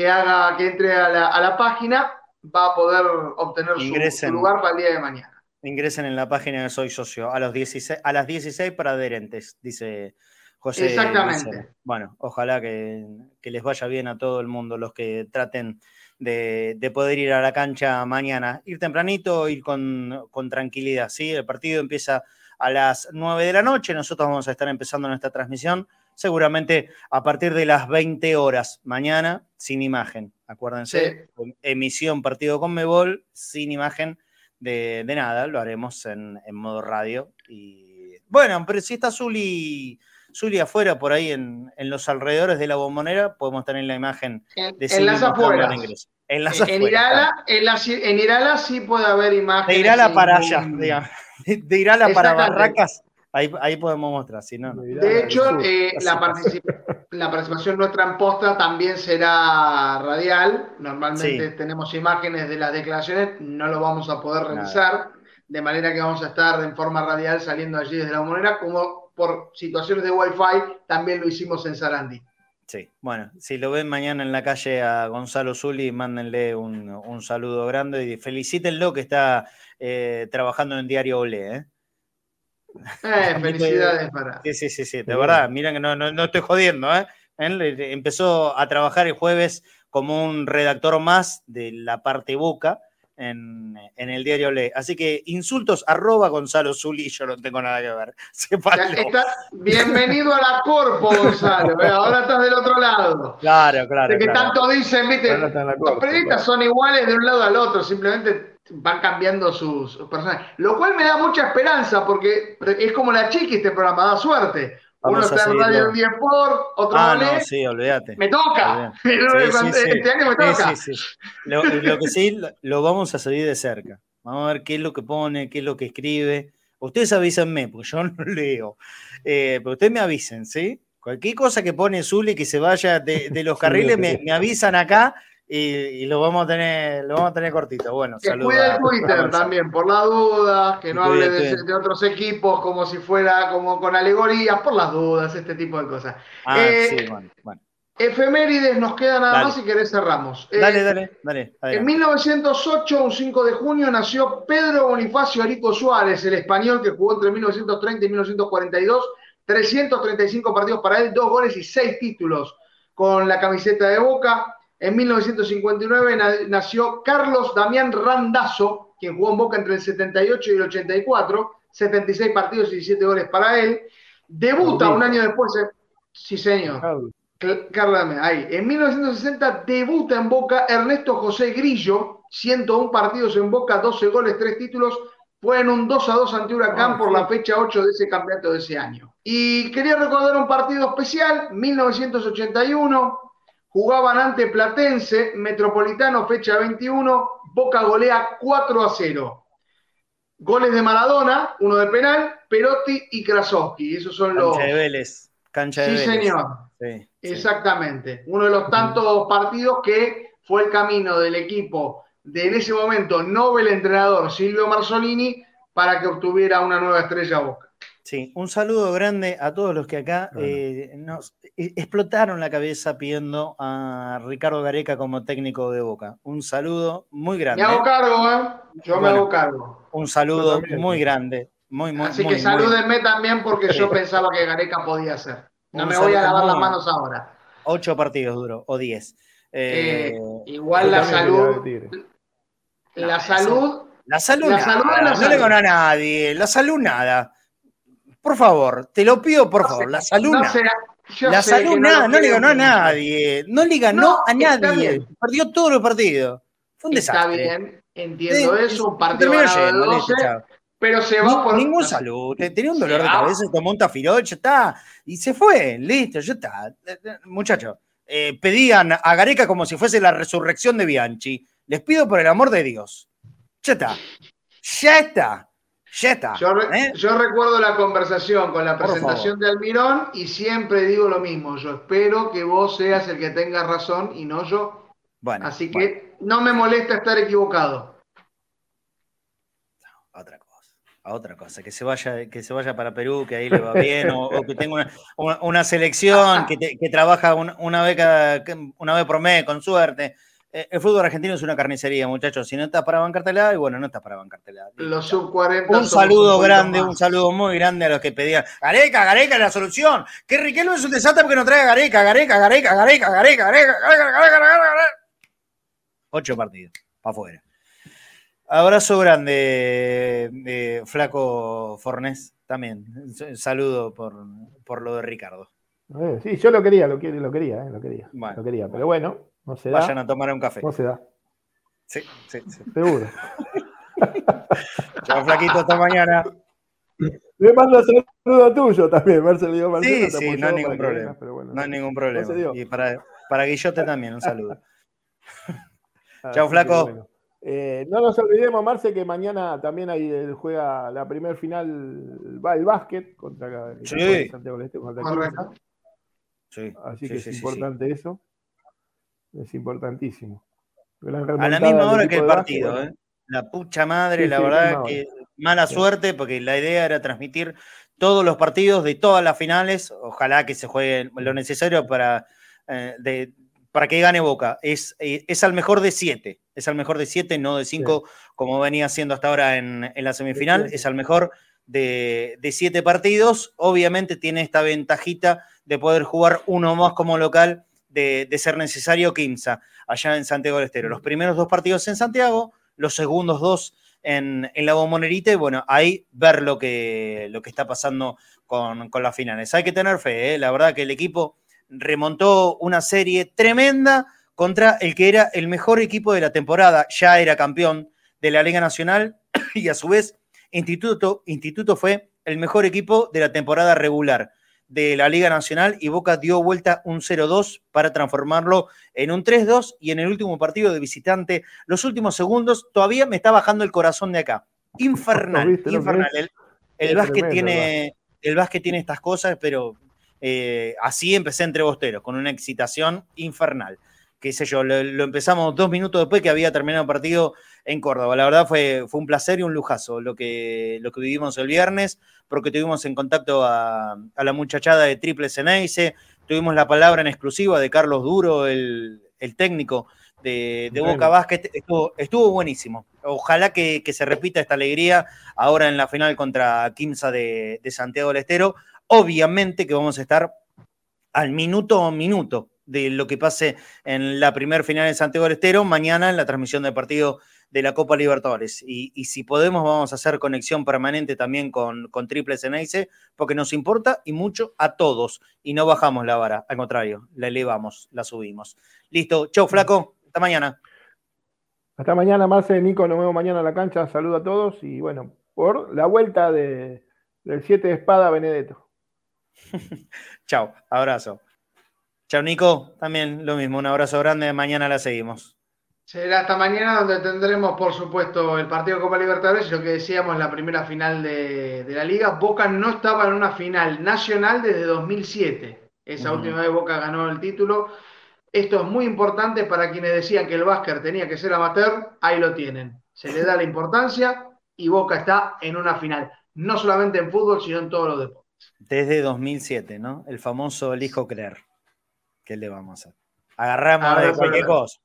haga, que entre a la, a la página va a poder obtener su, lugar para el día de mañana. Ingresen en la página de Soy Socio a, los 16, a las 16 para adherentes, dice José. Exactamente. Bueno, ojalá que, les vaya bien a todo el mundo, los que traten de, poder ir a la cancha mañana. Ir tempranito, ir con, con, tranquilidad, ¿sí? El partido empieza a las 9 de la noche, nosotros vamos a estar empezando nuestra transmisión seguramente a partir de las 20 horas mañana, sin imagen. Acuérdense, emisión partido con Mebol, sin imagen de, nada, lo haremos en, modo radio. Y bueno, pero si está Zuli, Zuli afuera, por ahí en, los alrededores de la bombonera, podemos tener la imagen de En las afueras. En, las en, Irala, en, Irala sí puede haber imágenes. De Irala para allá, digamos. De Irala para Barracas Ahí, podemos mostrar, si no. De hecho, eh, la, participación nuestra en posta también será radial. Normalmente tenemos imágenes de las declaraciones, no lo vamos a poder realizar, de manera que vamos a estar en forma radial saliendo allí desde la moneda, como por situaciones de Wi-Fi también lo hicimos en Sarandi. Sí, bueno, si lo ven mañana en la calle a Gonzalo Zuli, mándenle un, saludo grande y felicítenlo que está eh, trabajando en Diario Olé. ¿eh? Eh, felicidades para. Sí, sí, sí, sí, de verdad, miren que no, no, estoy jodiendo, ¿eh? Él empezó a trabajar el jueves como un redactor más de la parte boca en, el diario Le. Así que insultos arroba Gonzalo Zuli, yo no tengo nada que ver. bienvenido a la Corpo, Gonzalo. ¿eh? Ahora estás del otro lado. Claro, claro. De que tanto dicen, viste, los periodistas son iguales de un lado al otro, simplemente van cambiando sus personajes. Lo cual me da mucha esperanza porque es como la chiqui este programa, da suerte. Uno está en radio día por, otro ah, no, sí, olvídate. Me toca. este año me toca. Lo, lo, que sí, lo vamos a seguir de cerca. Vamos a ver qué es lo que pone, qué es lo que escribe. Ustedes avísenme, porque yo no leo. Eh, pero ustedes me avisen, ¿sí? Cualquier cosa que pone Zuli que se vaya de, de los carriles, me, me avisan acá y, lo vamos a tener, lo vamos a tener cortito. Bueno, que cuide el Twitter también, por la duda, que no hable de, otros equipos como si fuera como con alegorías, por las dudas, este tipo de cosas. Ah, eh, sí, bueno, bueno. Efemérides, nos queda nada más si querés cerramos. Eh, dale, dale, dale. En 1908, un 5 de junio, nació Pedro Bonifacio Arico Suárez, el español que jugó entre 1930 y 1942, 335 partidos para él, dos goles y seis títulos con la camiseta de Boca. En 1959 nació Carlos Damián Randazzo, quien jugó en Boca entre el 78 y el 84, 76 partidos y 17 goles para él. Debuta un año después, eh, sí señor, Carlos Damián, ahí. En 1960 debuta en Boca Ernesto José Grillo, 101 partidos en Boca, 12 goles, 3 títulos. Fue en un 2 a 2 ante Huracán ah, por la fecha 8 de ese campeonato de ese año. Y quería recordar un partido especial, 1981, Jugaban ante Platense, Metropolitano, fecha 21, Boca golea 4 a 0. Goles de Maradona, uno de penal, Perotti y Krasowski. Esos son los. Cancha de Vélez. Cancha de sí, señor. Exactamente. Uno de los tantos partidos que fue el camino del equipo de en ese momento Nobel entrenador Silvio Marzolini para que obtuviera una nueva estrella Boca. Sí, un saludo grande a todos los que acá eh, nos e, explotaron la cabeza pidiendo a Ricardo Gareca como técnico de Boca. Un saludo muy grande. Me hago cargo, ¿eh? Yo me hago cargo. Un saludo muy grande. Muy, muy, Así que salúdenme también porque yo pensaba que Gareca podía hacer. No me voy a lavar las manos ahora. Ocho partidos duro, o diez. Eh, igual la salud. La salud. La salud, la salud no le ganó a nadie. La salud nada. Por favor, te lo pido, por favor, la salud. la salud nada, no, le ganó a nadie. No le ganó a nadie. Perdió todos los partidos. Fue un desastre. Está bien, entiendo eso, un partido ganado pero se va por. Ningún salud. Tenía un dolor de cabeza, tomó un tafirol, ya está. Y se fue, listo, ya está. Muchachos, eh, pedían a Gareca como si fuese la resurrección de Bianchi. Les pido por el amor de Dios. Ya está. Ya está. ¿Eh? Yo, recuerdo la conversación con la presentación de Almirón y siempre digo lo mismo. Yo espero que vos seas el que tenga razón y no yo. Bueno, Así que no me molesta estar equivocado. otra cosa. Otra cosa, que se vaya, que se vaya para Perú, que ahí le va bien, o, que tenga una, selección que, trabaja una, vez una vez por mes, con suerte. Eh, el fútbol argentino es una carnicería, muchachos. Si no estás para bancártela, y bueno, no estás para bancártela. Los sub 40. Un saludo grande, un saludo muy grande a los que pedían. Gareca, Gareca es la solución. Que Riquelme es un desastre porque no trae Gareca, Gareca, Gareca, Gareca, Gareca, Gareca, Gareca, Gareca, Gareca, Ocho partidos, para afuera. Abrazo grande, de Flaco Fornés, también. Saludo por, por lo de Ricardo. Sí, yo lo quería, lo, lo quería, lo quería. Lo quería, pero bueno, no se da. Vayan a tomar un café. No se da. Sí, sí, sí. Seguro. Chao, Flaquito, hasta mañana. Le mando saludo tuyo también, Marcelo. sí, sí, no hay ningún problema. no hay ningún problema. y para, para Guillote también, un saludo. Chao, Flaco. Eh, no nos olvidemos, Marce, que mañana también hay, eh, juega la primer final, va el básquet contra el sí. Santiago del Este. sí, Así que es importante eso. Es importantísimo. A la misma hora que el partido, ¿eh? La pucha madre, la verdad que mala suerte, porque la idea era transmitir todos los partidos de todas las finales. Ojalá que se juegue lo necesario para, de, para que gane Boca. Es, es al mejor de siete. Es al mejor de siete, no de cinco, como venía siendo hasta ahora en, la semifinal. Es al mejor de, de, siete partidos. Obviamente tiene esta ventajita de poder jugar uno más como local de, ser necesario Quimsa, allá en Santiago del Estero. Los primeros dos partidos en Santiago, los segundos dos en, en la Bombonerita, y bueno, ahí ver lo que, lo que está pasando con, las finales. Hay que tener fe, ¿eh? la verdad que el equipo remontó una serie tremenda contra el que era el mejor equipo de la temporada, ya era campeón de la Liga Nacional y a su vez Instituto, Instituto fue el mejor equipo de la temporada regular de la Liga Nacional y Boca dio vuelta un 0-2 para transformarlo en un 3-2 y en el último partido de visitante, los últimos segundos, todavía me está bajando el corazón de acá. Infernal, infernal. El, el básquet tiene, el básquet tiene estas cosas, pero eh, así empecé entre bosteros, con una excitación infernal. Qué sé yo, lo, lo, empezamos dos minutos después que había terminado el partido en Córdoba. La verdad fue, fue un placer y un lujazo lo que, lo que vivimos el viernes, porque tuvimos en contacto a, la muchachada de Triple Ceneice, tuvimos la palabra en exclusiva de Carlos Duro, el, técnico de, Boca Basket, estuvo, estuvo buenísimo. Ojalá que, se repita esta alegría ahora en la final contra Quimsa de, de Santiago del Estero. Obviamente que vamos a estar al minuto a minuto de lo que pase en la primer final de Santiago del Estero, mañana en la transmisión del partido de la Copa Libertadores. Y, si podemos, vamos a hacer conexión permanente también con, con Triple Ceneice, porque nos importa y mucho a todos. Y no bajamos la vara, al contrario, la elevamos, la subimos. Listo, chau, flaco, hasta mañana. Hasta mañana, Marce, Nico, nos vemos mañana en la cancha. Saludo a todos y bueno, por la vuelta de, del 7 de espada Benedetto. chau, abrazo. Chao, Nico. También lo mismo. Un abrazo grande. Mañana la seguimos. Será hasta mañana donde tendremos, por supuesto, el partido de Copa Libertadores y lo que decíamos, la primera final de, la liga. Boca no estaba en una final nacional desde 2007. Esa última vez Boca ganó el título. Esto es muy importante para quienes decían que el básquet tenía que ser amateur. Ahí lo tienen. Se le da la importancia y Boca está en una final. No solamente en fútbol, sino en todos los deportes. Desde 2007, ¿no? El famoso elijo creer. ¿Qué le vamos a hacer? Agarramos de cualquier cosa.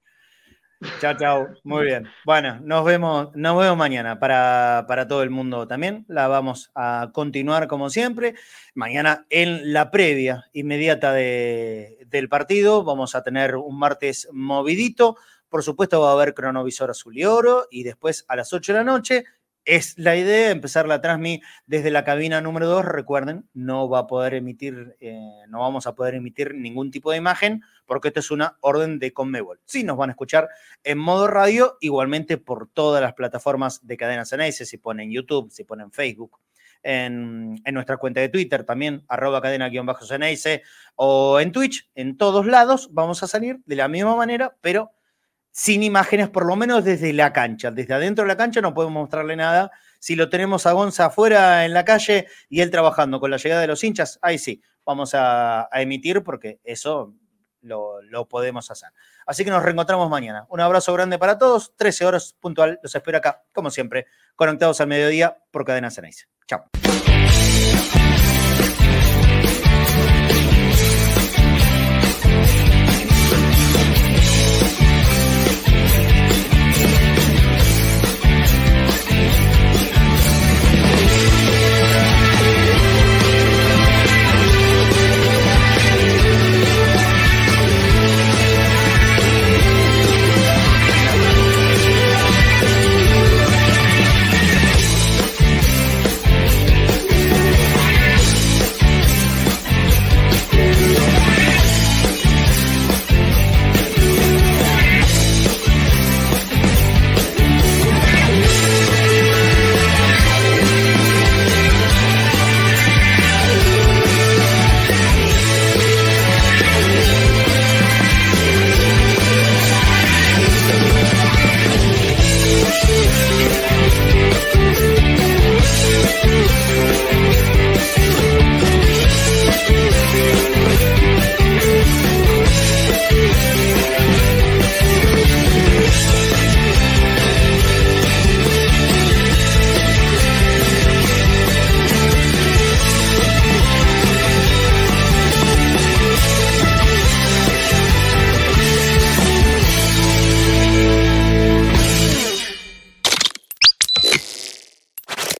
Chao, chao. Muy bien. Bueno, nos vemos, nos vemos mañana para, todo el mundo también. La vamos a continuar como siempre. Mañana en la previa inmediata del partido vamos a tener un martes movidito. Por supuesto va a haber cronovisor azul y oro y después a las 8 de la noche es la idea empezar la transmi desde la cabina número 2. Recuerden, no va a poder emitir, eh, no vamos a poder emitir ningún tipo de imagen porque esto es una orden de Conmebol. Sí, nos van a escuchar en modo radio, igualmente por todas las plataformas de Cadena Ceneice, si ponen YouTube, si ponen Facebook, en, en, nuestra cuenta de Twitter también, arroba cadena-ceneice, o en Twitch, en todos lados vamos a salir de la misma manera, pero sin imágenes, por lo menos desde la cancha. Desde adentro de la cancha no podemos mostrarle nada. Si lo tenemos a Gonza afuera en la calle y él trabajando con la llegada de los hinchas, ahí sí, vamos a, emitir porque eso lo, podemos hacer. Así que nos reencontramos mañana. Un abrazo grande para todos. 13 horas puntual. Los espero acá, como siempre, conectados al mediodía por Cadena Ceneice. Chao.